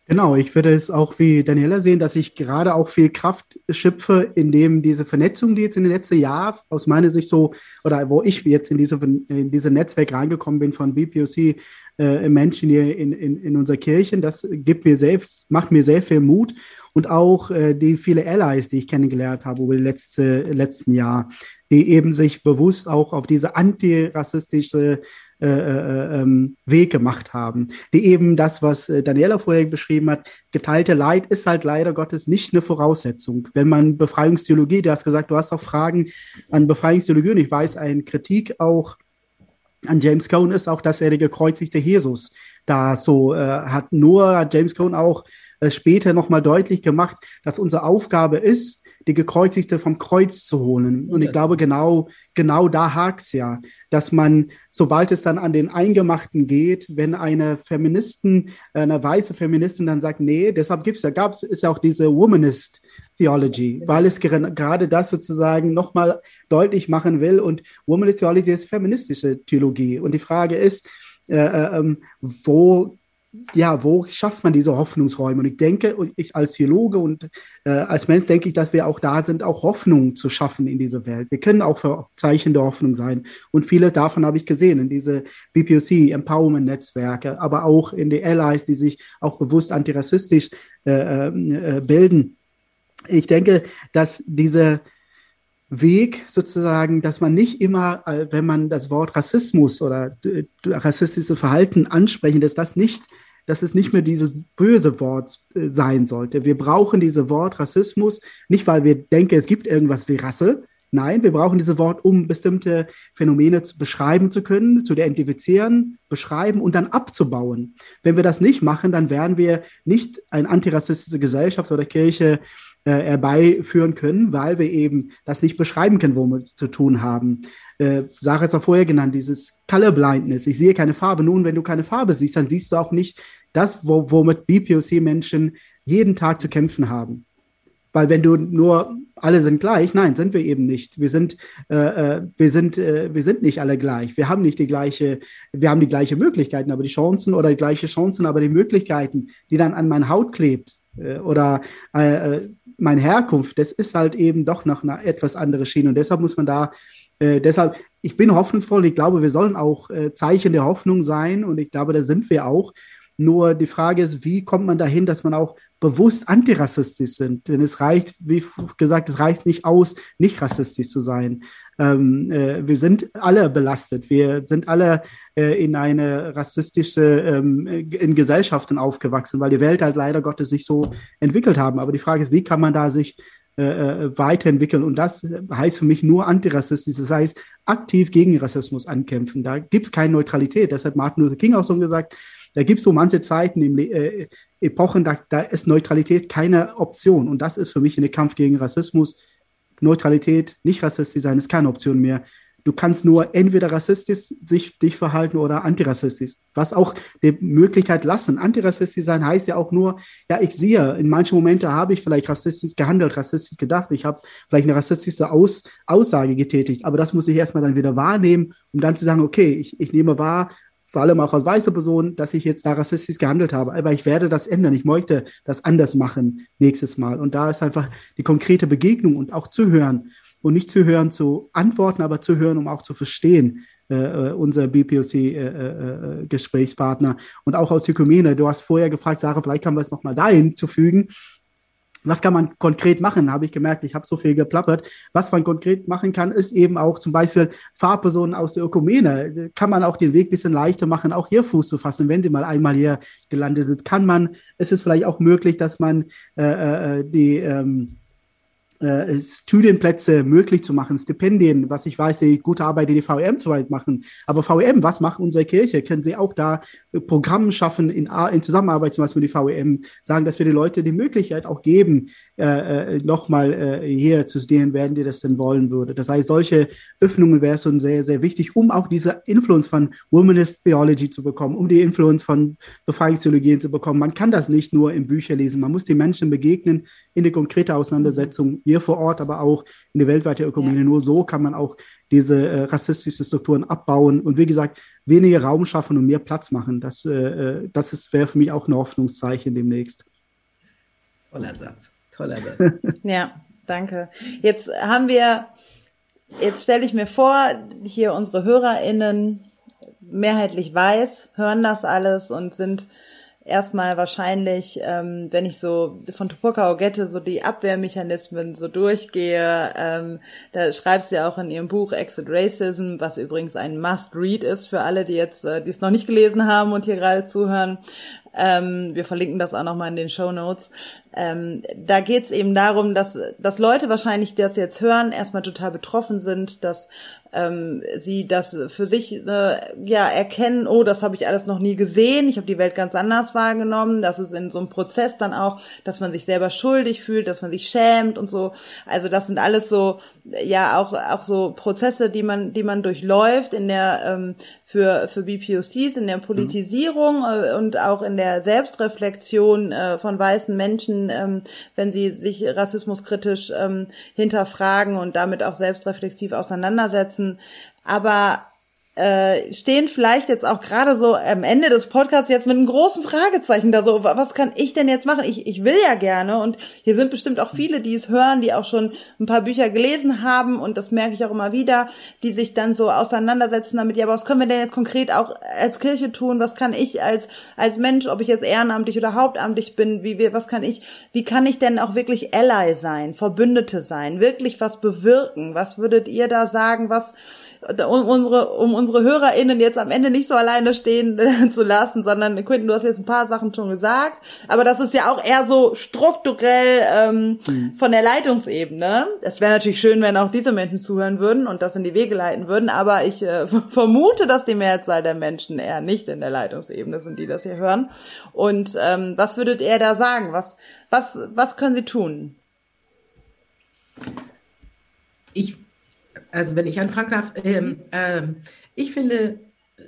Genau, ich würde es auch wie Daniela sehen, dass ich gerade auch viel Kraft schöpfe, indem diese Vernetzung, die jetzt in den letzten Jahren aus meiner Sicht so, oder wo ich jetzt in diese, in diese Netzwerk reingekommen bin von BPOC, äh, Menschen hier in, in, in unserer Kirche, das gibt mir selbst, macht mir sehr viel Mut und auch äh, die viele Allies, die ich kennengelernt habe über die letzte, letzten Jahr, die eben sich bewusst auch auf diese antirassistische äh, äh, ähm, Weg gemacht haben, die eben das, was äh, Daniela vorher beschrieben hat, geteilte Leid ist halt leider Gottes nicht eine Voraussetzung. Wenn man Befreiungstheologie, du hast gesagt, du hast auch Fragen an Befreiungstheologie und ich weiß, eine Kritik auch an James Cone ist auch, dass er der gekreuzigte Jesus da so äh, hat. Nur James Cone auch äh, später nochmal deutlich gemacht, dass unsere Aufgabe ist, die Gekreuzigte vom Kreuz zu holen. Und ich glaube, genau, genau da hakt's ja, dass man, sobald es dann an den Eingemachten geht, wenn eine Feministin, eine weiße Feministin dann sagt, nee, deshalb gibt's ja, gab's, ist ja auch diese Womanist Theology, weil es gerade das sozusagen nochmal deutlich machen will. Und Womanist Theology ist feministische Theologie. Und die Frage ist, äh, äh ähm, wo ja, wo schafft man diese Hoffnungsräume? Und ich denke, ich als Theologe und äh, als Mensch denke ich, dass wir auch da sind, auch Hoffnung zu schaffen in dieser Welt. Wir können auch für Zeichen der Hoffnung sein. Und viele davon habe ich gesehen in diese BPOC, Empowerment-Netzwerke, aber auch in die Allies, die sich auch bewusst antirassistisch äh, äh, bilden. Ich denke, dass diese Weg sozusagen, dass man nicht immer, äh, wenn man das Wort Rassismus oder äh, rassistisches Verhalten ansprechen, dass das nicht, dass es nicht mehr dieses böse Wort äh, sein sollte. Wir brauchen dieses Wort Rassismus nicht, weil wir denken, es gibt irgendwas wie Rasse. Nein, wir brauchen dieses Wort, um bestimmte Phänomene zu beschreiben zu können, zu identifizieren, beschreiben und dann abzubauen. Wenn wir das nicht machen, dann werden wir nicht eine antirassistische Gesellschaft oder Kirche äh, herbeiführen können, weil wir eben das nicht beschreiben können, wo wir zu tun haben. Äh, Sarah es auch vorher genannt, dieses Colorblindness. Ich sehe keine Farbe. Nun, wenn du keine Farbe siehst, dann siehst du auch nicht das, wo, womit BPOC-Menschen jeden Tag zu kämpfen haben. Weil wenn du nur alle sind gleich, nein, sind wir eben nicht. Wir sind, äh, äh, wir sind, äh, wir sind nicht alle gleich. Wir haben nicht die gleiche, wir haben die gleiche Möglichkeiten, aber die Chancen oder die gleiche Chancen, aber die Möglichkeiten, die dann an meine Haut klebt äh, oder äh, äh meine Herkunft, das ist halt eben doch noch eine etwas andere Schiene. Und deshalb muss man da, äh, deshalb, ich bin hoffnungsvoll. Ich glaube, wir sollen auch äh, Zeichen der Hoffnung sein. Und ich glaube, da sind wir auch. Nur die Frage ist, wie kommt man dahin, dass man auch bewusst antirassistisch sind? Denn es reicht, wie gesagt, es reicht nicht aus, nicht rassistisch zu sein. Ähm, äh, wir sind alle belastet. Wir sind alle äh, in eine rassistische, ähm, in Gesellschaften aufgewachsen, weil die Welt halt leider Gottes sich so entwickelt haben. Aber die Frage ist, wie kann man da sich äh, äh weiterentwickeln. Und das heißt für mich nur antirassistisch, das heißt aktiv gegen Rassismus ankämpfen. Da gibt es keine Neutralität. Das hat Martin Luther King auch so gesagt. Da gibt es so manche Zeiten, im, äh, Epochen, da, da ist Neutralität keine Option. Und das ist für mich in der Kampf gegen Rassismus. Neutralität, nicht rassistisch sein, ist keine Option mehr. du kannst nur entweder rassistisch sich, dich verhalten oder antirassistisch. Was auch die Möglichkeit lassen. Antirassistisch sein heißt ja auch nur, ja, ich sehe, in manchen Momenten habe ich vielleicht rassistisch gehandelt, rassistisch gedacht, ich habe vielleicht eine rassistische Aus, Aussage getätigt, aber das muss ich erstmal dann wieder wahrnehmen, um dann zu sagen, okay, ich, ich nehme wahr, vor allem auch als weiße Person, dass ich jetzt da rassistisch gehandelt habe. Aber ich werde das ändern. Ich möchte das anders machen nächstes Mal. Und da ist einfach die konkrete Begegnung und auch zu hören und nicht zu hören, zu antworten, aber zu hören, um auch zu verstehen, äh, äh unser BPOC-Gesprächspartner äh, äh, und auch aus Ökumene. Du hast vorher gefragt, Sarah, vielleicht kann man es nochmal dahin zufügen. Was kann man konkret machen? Habe ich gemerkt, ich habe so viel geplappert. Was man konkret machen kann, ist eben auch zum Beispiel Fahrpersonen aus der Ökumene. Kann man auch den Weg bisschen leichter machen, auch hier Fuß zu fassen, wenn sie mal einmal hier gelandet sind. Kann man, ist es vielleicht auch möglich, dass man äh, die ähm, äh, Studienplätze möglich zu machen, Stipendien, was ich weiß, die gute Arbeit, die die VM zu weit machen. Aber VM, was macht unsere Kirche? Können sie auch da Programme schaffen in, in Zusammenarbeit zum Beispiel mit die VM, sagen, dass wir die Leute die Möglichkeit auch geben, äh, äh nochmal äh, hier zu studieren, werden die das denn wollen würde. Das heißt, solche Öffnungen wäre schon sehr, sehr wichtig, um auch diese Influence von Womanist Theology zu bekommen, um die Influence von Befreiungstheologien zu bekommen. Man kann das nicht nur in Büchern lesen, man muss den Menschen begegnen in die konkrete Auseinandersetzung hier vor Ort, aber auch in der weltweiten Ökumene. Ja. Nur so kann man auch diese äh, rassistischen Strukturen abbauen und wie gesagt, weniger Raum schaffen und mehr Platz machen. Das, äh, äh das wäre für mich auch ein Hoffnungszeichen demnächst. Toller Satz, toller Satz. ja, danke. Jetzt haben wir, jetzt stelle ich mir vor, hier unsere HörerInnen mehrheitlich weiß, hören das alles und sind erstmal wahrscheinlich, ähm, wenn ich so von Tupoka Ogette so die Abwehrmechanismen so durchgehe, ähm, da schreibt sie auch in ihrem Buch Exit Racism, was übrigens ein Must-Read ist für alle, die jetzt, äh, die es noch nicht gelesen haben und hier gerade zuhören. Ähm, wir verlinken das auch nochmal in den Show Notes. Ähm, da geht es eben darum, dass, dass Leute wahrscheinlich, die das jetzt hören, erstmal total betroffen sind, dass ähm, sie das für sich äh, ja erkennen, oh, das habe ich alles noch nie gesehen, ich habe die Welt ganz anders wahrgenommen, das ist in so einem Prozess dann auch, dass man sich selber schuldig fühlt, dass man sich schämt und so. Also das sind alles so ja auch auch so Prozesse, die man die man durchläuft in der ähm, für für BPOCs in der Politisierung äh, und auch in der Selbstreflexion äh, von weißen Menschen, ähm, wenn sie sich rassismuskritisch ähm, hinterfragen und damit auch selbstreflexiv auseinandersetzen setzen. Aber äh, stehen vielleicht jetzt auch gerade so am Ende des Podcasts jetzt mit einem großen Fragezeichen da so, was kann ich denn jetzt machen? Ich, ich will ja gerne und hier sind bestimmt auch viele, die es hören, die auch schon ein paar Bücher gelesen haben und das merke ich auch immer wieder, die sich dann so auseinandersetzen damit, ja, aber was können wir denn jetzt konkret auch als Kirche tun? Was kann ich als, als Mensch, ob ich jetzt ehrenamtlich oder hauptamtlich bin, wie wir, was kann ich, wie kann ich denn auch wirklich Ally sein, Verbündete sein, wirklich was bewirken? Was würdet ihr da sagen, was, um unsere, um unsere HörerInnen jetzt am Ende nicht so alleine stehen äh, zu lassen, sondern Quentin, du hast jetzt ein paar Sachen schon gesagt, aber das ist ja auch eher so strukturell ähm, mhm. von der Leitungsebene. Es wäre natürlich schön, wenn auch diese Menschen zuhören würden und das in die Wege leiten würden, aber ich äh, vermute, dass die Mehrzahl der Menschen eher nicht in der Leitungsebene sind, die das hier hören. Und ähm, was würdet ihr da sagen? Was, was, was können sie tun? Ich also wenn ich anfangen darf, ähm, äh, ich finde,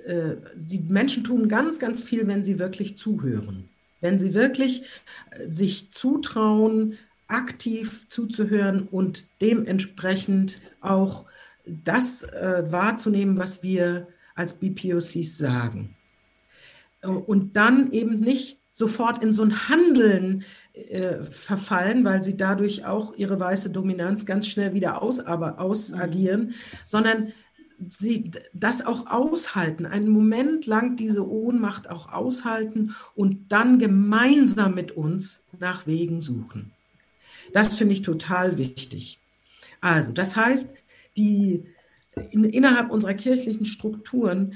äh, die Menschen tun ganz, ganz viel, wenn sie wirklich zuhören. Wenn sie wirklich äh, sich zutrauen, aktiv zuzuhören und dementsprechend auch das äh, wahrzunehmen, was wir als BPOCs sagen. Äh, und dann eben nicht sofort in so ein Handeln äh, verfallen, weil sie dadurch auch ihre weiße Dominanz ganz schnell wieder aus, aber ausagieren, sondern sie das auch aushalten, einen Moment lang diese Ohnmacht auch aushalten und dann gemeinsam mit uns nach Wegen suchen. Das finde ich total wichtig. Also, das heißt, die in, innerhalb unserer kirchlichen Strukturen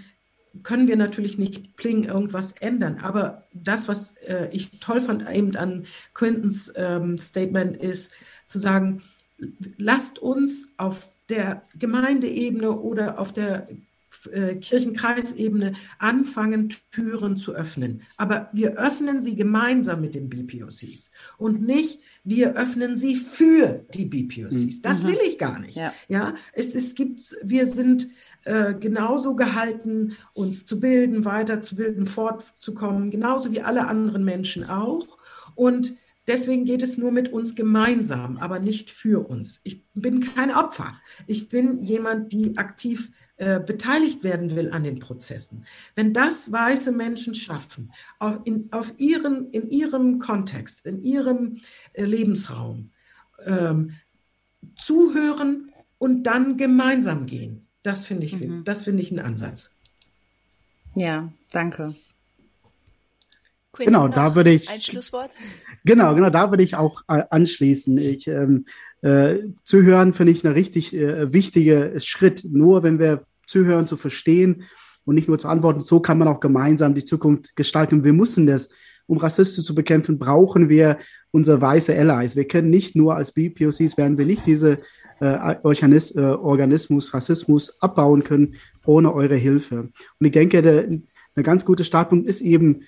können wir natürlich nicht pling irgendwas ändern. Aber das, was äh, ich toll fand eben an Quintons ähm, Statement, ist zu sagen, lasst uns auf der Gemeindeebene oder auf der äh, Kirchenkreisebene anfangen, Türen zu öffnen. Aber wir öffnen sie gemeinsam mit den BPOCs und nicht, wir öffnen sie für die BPOCs. Das mhm. will ich gar nicht. Ja, ja es, es gibt, wir sind äh, genauso gehalten, uns zu bilden, weiterzubilden, fortzukommen, genauso wie alle anderen Menschen auch. Und Deswegen geht es nur mit uns gemeinsam, aber nicht für uns. Ich bin kein Opfer. Ich bin jemand, die aktiv äh, beteiligt werden will an den Prozessen. Wenn das weiße Menschen schaffen, auf, in, auf ihren, in ihrem Kontext, in ihrem äh, Lebensraum, ähm, zuhören und dann gemeinsam gehen, das finde ich, mhm. das finde ich einen Ansatz. Ja, danke. Quinn, genau, da würde ich. Ein Schlusswort? Genau, genau, da würde ich auch äh, anschließen. Ich, ähm, äh, zuhören finde ich eine richtig äh, wichtige Schritt. Nur wenn wir zuhören, zu verstehen und nicht nur zu antworten, so kann man auch gemeinsam die Zukunft gestalten. Wir müssen das. Um Rassismus zu bekämpfen, brauchen wir unsere weiße Allies. Wir können nicht nur als BPOCs, werden wir nicht diese äh, Organis äh, Organismus, Rassismus abbauen können ohne eure Hilfe. Und ich denke, der, eine ganz gute Startpunkt ist eben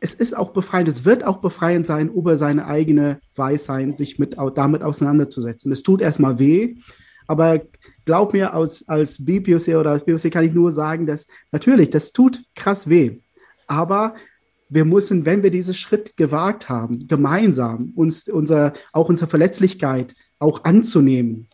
es ist auch befreiend, es wird auch befreiend sein, über seine eigene Weisheit sich mit, damit auseinanderzusetzen. Es tut erstmal weh, aber glaub mir, als, als BPOC oder als BPOC kann ich nur sagen, dass natürlich, das tut krass weh. Aber wir müssen, wenn wir diesen Schritt gewagt haben, gemeinsam uns unser, auch unsere Verletzlichkeit auch anzunehmen,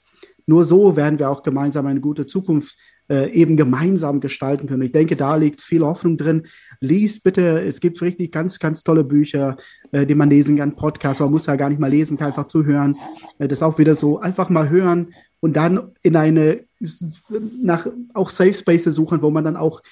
nur so werden wir auch gemeinsam eine gute Zukunft äh, eben gemeinsam gestalten können. Ich denke, da liegt viel Hoffnung drin. Lies bitte, es gibt richtig ganz, ganz tolle Bücher, äh, die man lesen kann, Podcasts, man muss ja gar nicht mal lesen, kann einfach zuhören. Äh, das auch wieder so, einfach mal hören und dann in eine, nach auch Safe Spaces suchen, wo man dann auch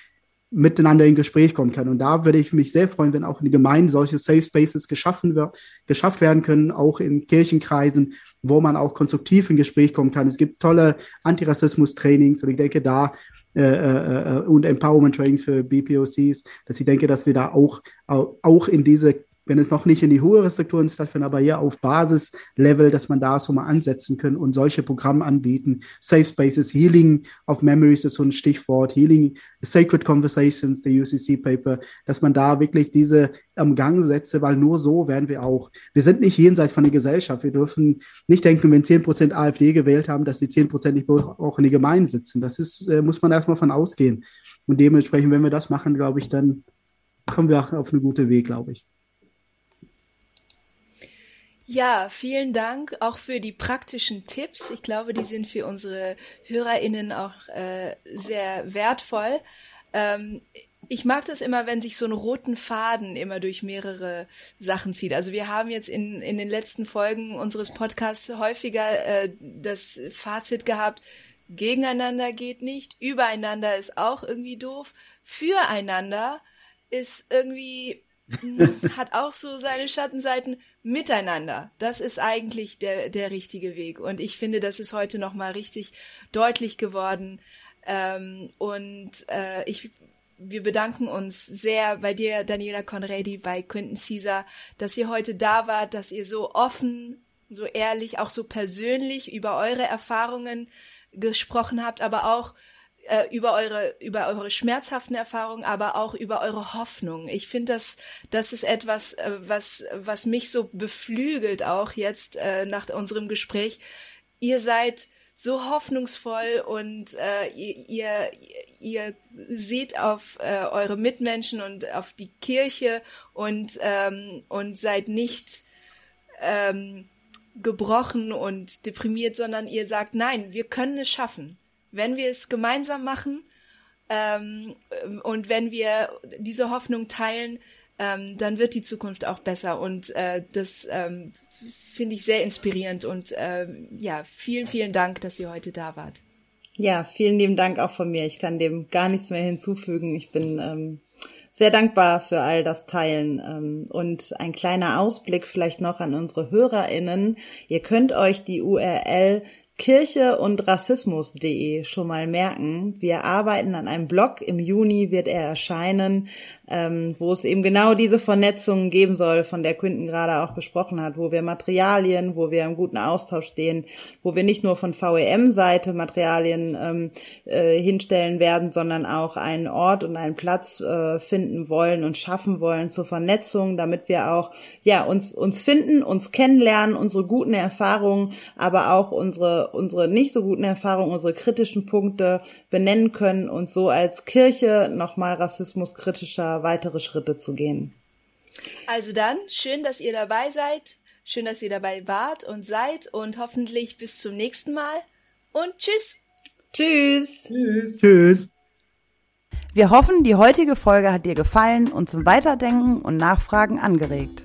miteinander in Gespräch kommen kann. Und da würde ich mich sehr freuen, wenn auch in den Gemeinden solche Safe Spaces geschaffen wird, geschafft werden können, auch in Kirchenkreisen, wo man auch konstruktiv in Gespräch kommen kann. Es gibt tolle Antirassismus-Trainings und ich denke da äh, äh, äh und Empowerment-Trainings für BPOCs, dass ich denke, dass wir da auch, auch in diese wenn es noch nicht in die höhere Strukturen stattfindet, aber hier auf Basislevel, dass man da so mal ansetzen können und solche Programme anbieten. Safe Spaces, Healing of Memories ist so ein Stichwort, Healing, Sacred Conversations, der UCC Paper, dass man da wirklich diese am Gang setze, weil nur so werden wir auch, wir sind nicht jenseits von der Gesellschaft. Wir dürfen nicht denken, wenn zehn Prozent AfD gewählt haben, dass die zehn Prozent nicht auch in die Gemeinden sitzen. Das ist, äh, muss man erstmal von ausgehen. Und dementsprechend, wenn wir das machen, glaube ich, dann kommen wir auch auf einen guten Weg, glaube ich. Ja, vielen Dank auch für die praktischen Tipps. Ich glaube, die sind für unsere HörerInnen auch äh, sehr wertvoll. Ähm, ich mag das immer, wenn sich so ein roten Faden immer durch mehrere Sachen zieht. Also wir haben jetzt in, in den letzten Folgen unseres Podcasts häufiger äh, das Fazit gehabt, gegeneinander geht nicht, übereinander ist auch irgendwie doof, füreinander ist irgendwie hat auch so seine Schattenseiten miteinander. Das ist eigentlich der, der richtige Weg. Und ich finde, das ist heute nochmal richtig deutlich geworden. Ähm, und äh, ich, wir bedanken uns sehr bei dir, Daniela Conradi, bei Quentin Caesar, dass ihr heute da wart, dass ihr so offen, so ehrlich, auch so persönlich über eure Erfahrungen gesprochen habt, aber auch äh, über eure über eure schmerzhaften Erfahrungen, aber auch über eure Hoffnung. Ich finde, das das ist etwas, äh, was was mich so beflügelt auch jetzt äh, nach unserem Gespräch. Ihr seid so hoffnungsvoll und äh, ihr, ihr, ihr seht auf äh, eure Mitmenschen und auf die Kirche und ähm, und seid nicht ähm, gebrochen und deprimiert, sondern ihr sagt, nein, wir können es schaffen wenn wir es gemeinsam machen ähm, und wenn wir diese Hoffnung teilen, ähm, dann wird die Zukunft auch besser. Und äh, das ähm, finde ich sehr inspirierend. Und äh, ja, vielen, vielen Dank, dass ihr heute da wart. Ja, vielen lieben Dank auch von mir. Ich kann dem gar nichts mehr hinzufügen. Ich bin ähm, sehr dankbar für all das Teilen. Ähm, und ein kleiner Ausblick vielleicht noch an unsere HörerInnen. Ihr könnt euch die URL Kirche und Rassismus.de schon mal merken. Wir arbeiten an einem Blog. Im Juni wird er erscheinen ähm, wo es eben genau diese Vernetzung geben soll, von der Quinten gerade auch gesprochen hat, wo wir Materialien, wo wir im guten Austausch stehen, wo wir nicht nur von VEM-Seite Materialien ähm, äh, hinstellen werden, sondern auch einen Ort und einen Platz äh, finden wollen und schaffen wollen zur Vernetzung, damit wir auch ja uns uns finden, uns kennenlernen, unsere guten Erfahrungen, aber auch unsere unsere nicht so guten Erfahrungen, unsere kritischen Punkte benennen können und so als Kirche nochmal rassismuskritischer weitere Schritte zu gehen. Also dann, schön, dass ihr dabei seid. Schön, dass ihr dabei wart und seid und hoffentlich bis zum nächsten Mal. Und tschüss. Tschüss. Tschüss. Tschüss. Wir hoffen, die heutige Folge hat dir gefallen und zum Weiterdenken und Nachfragen angeregt.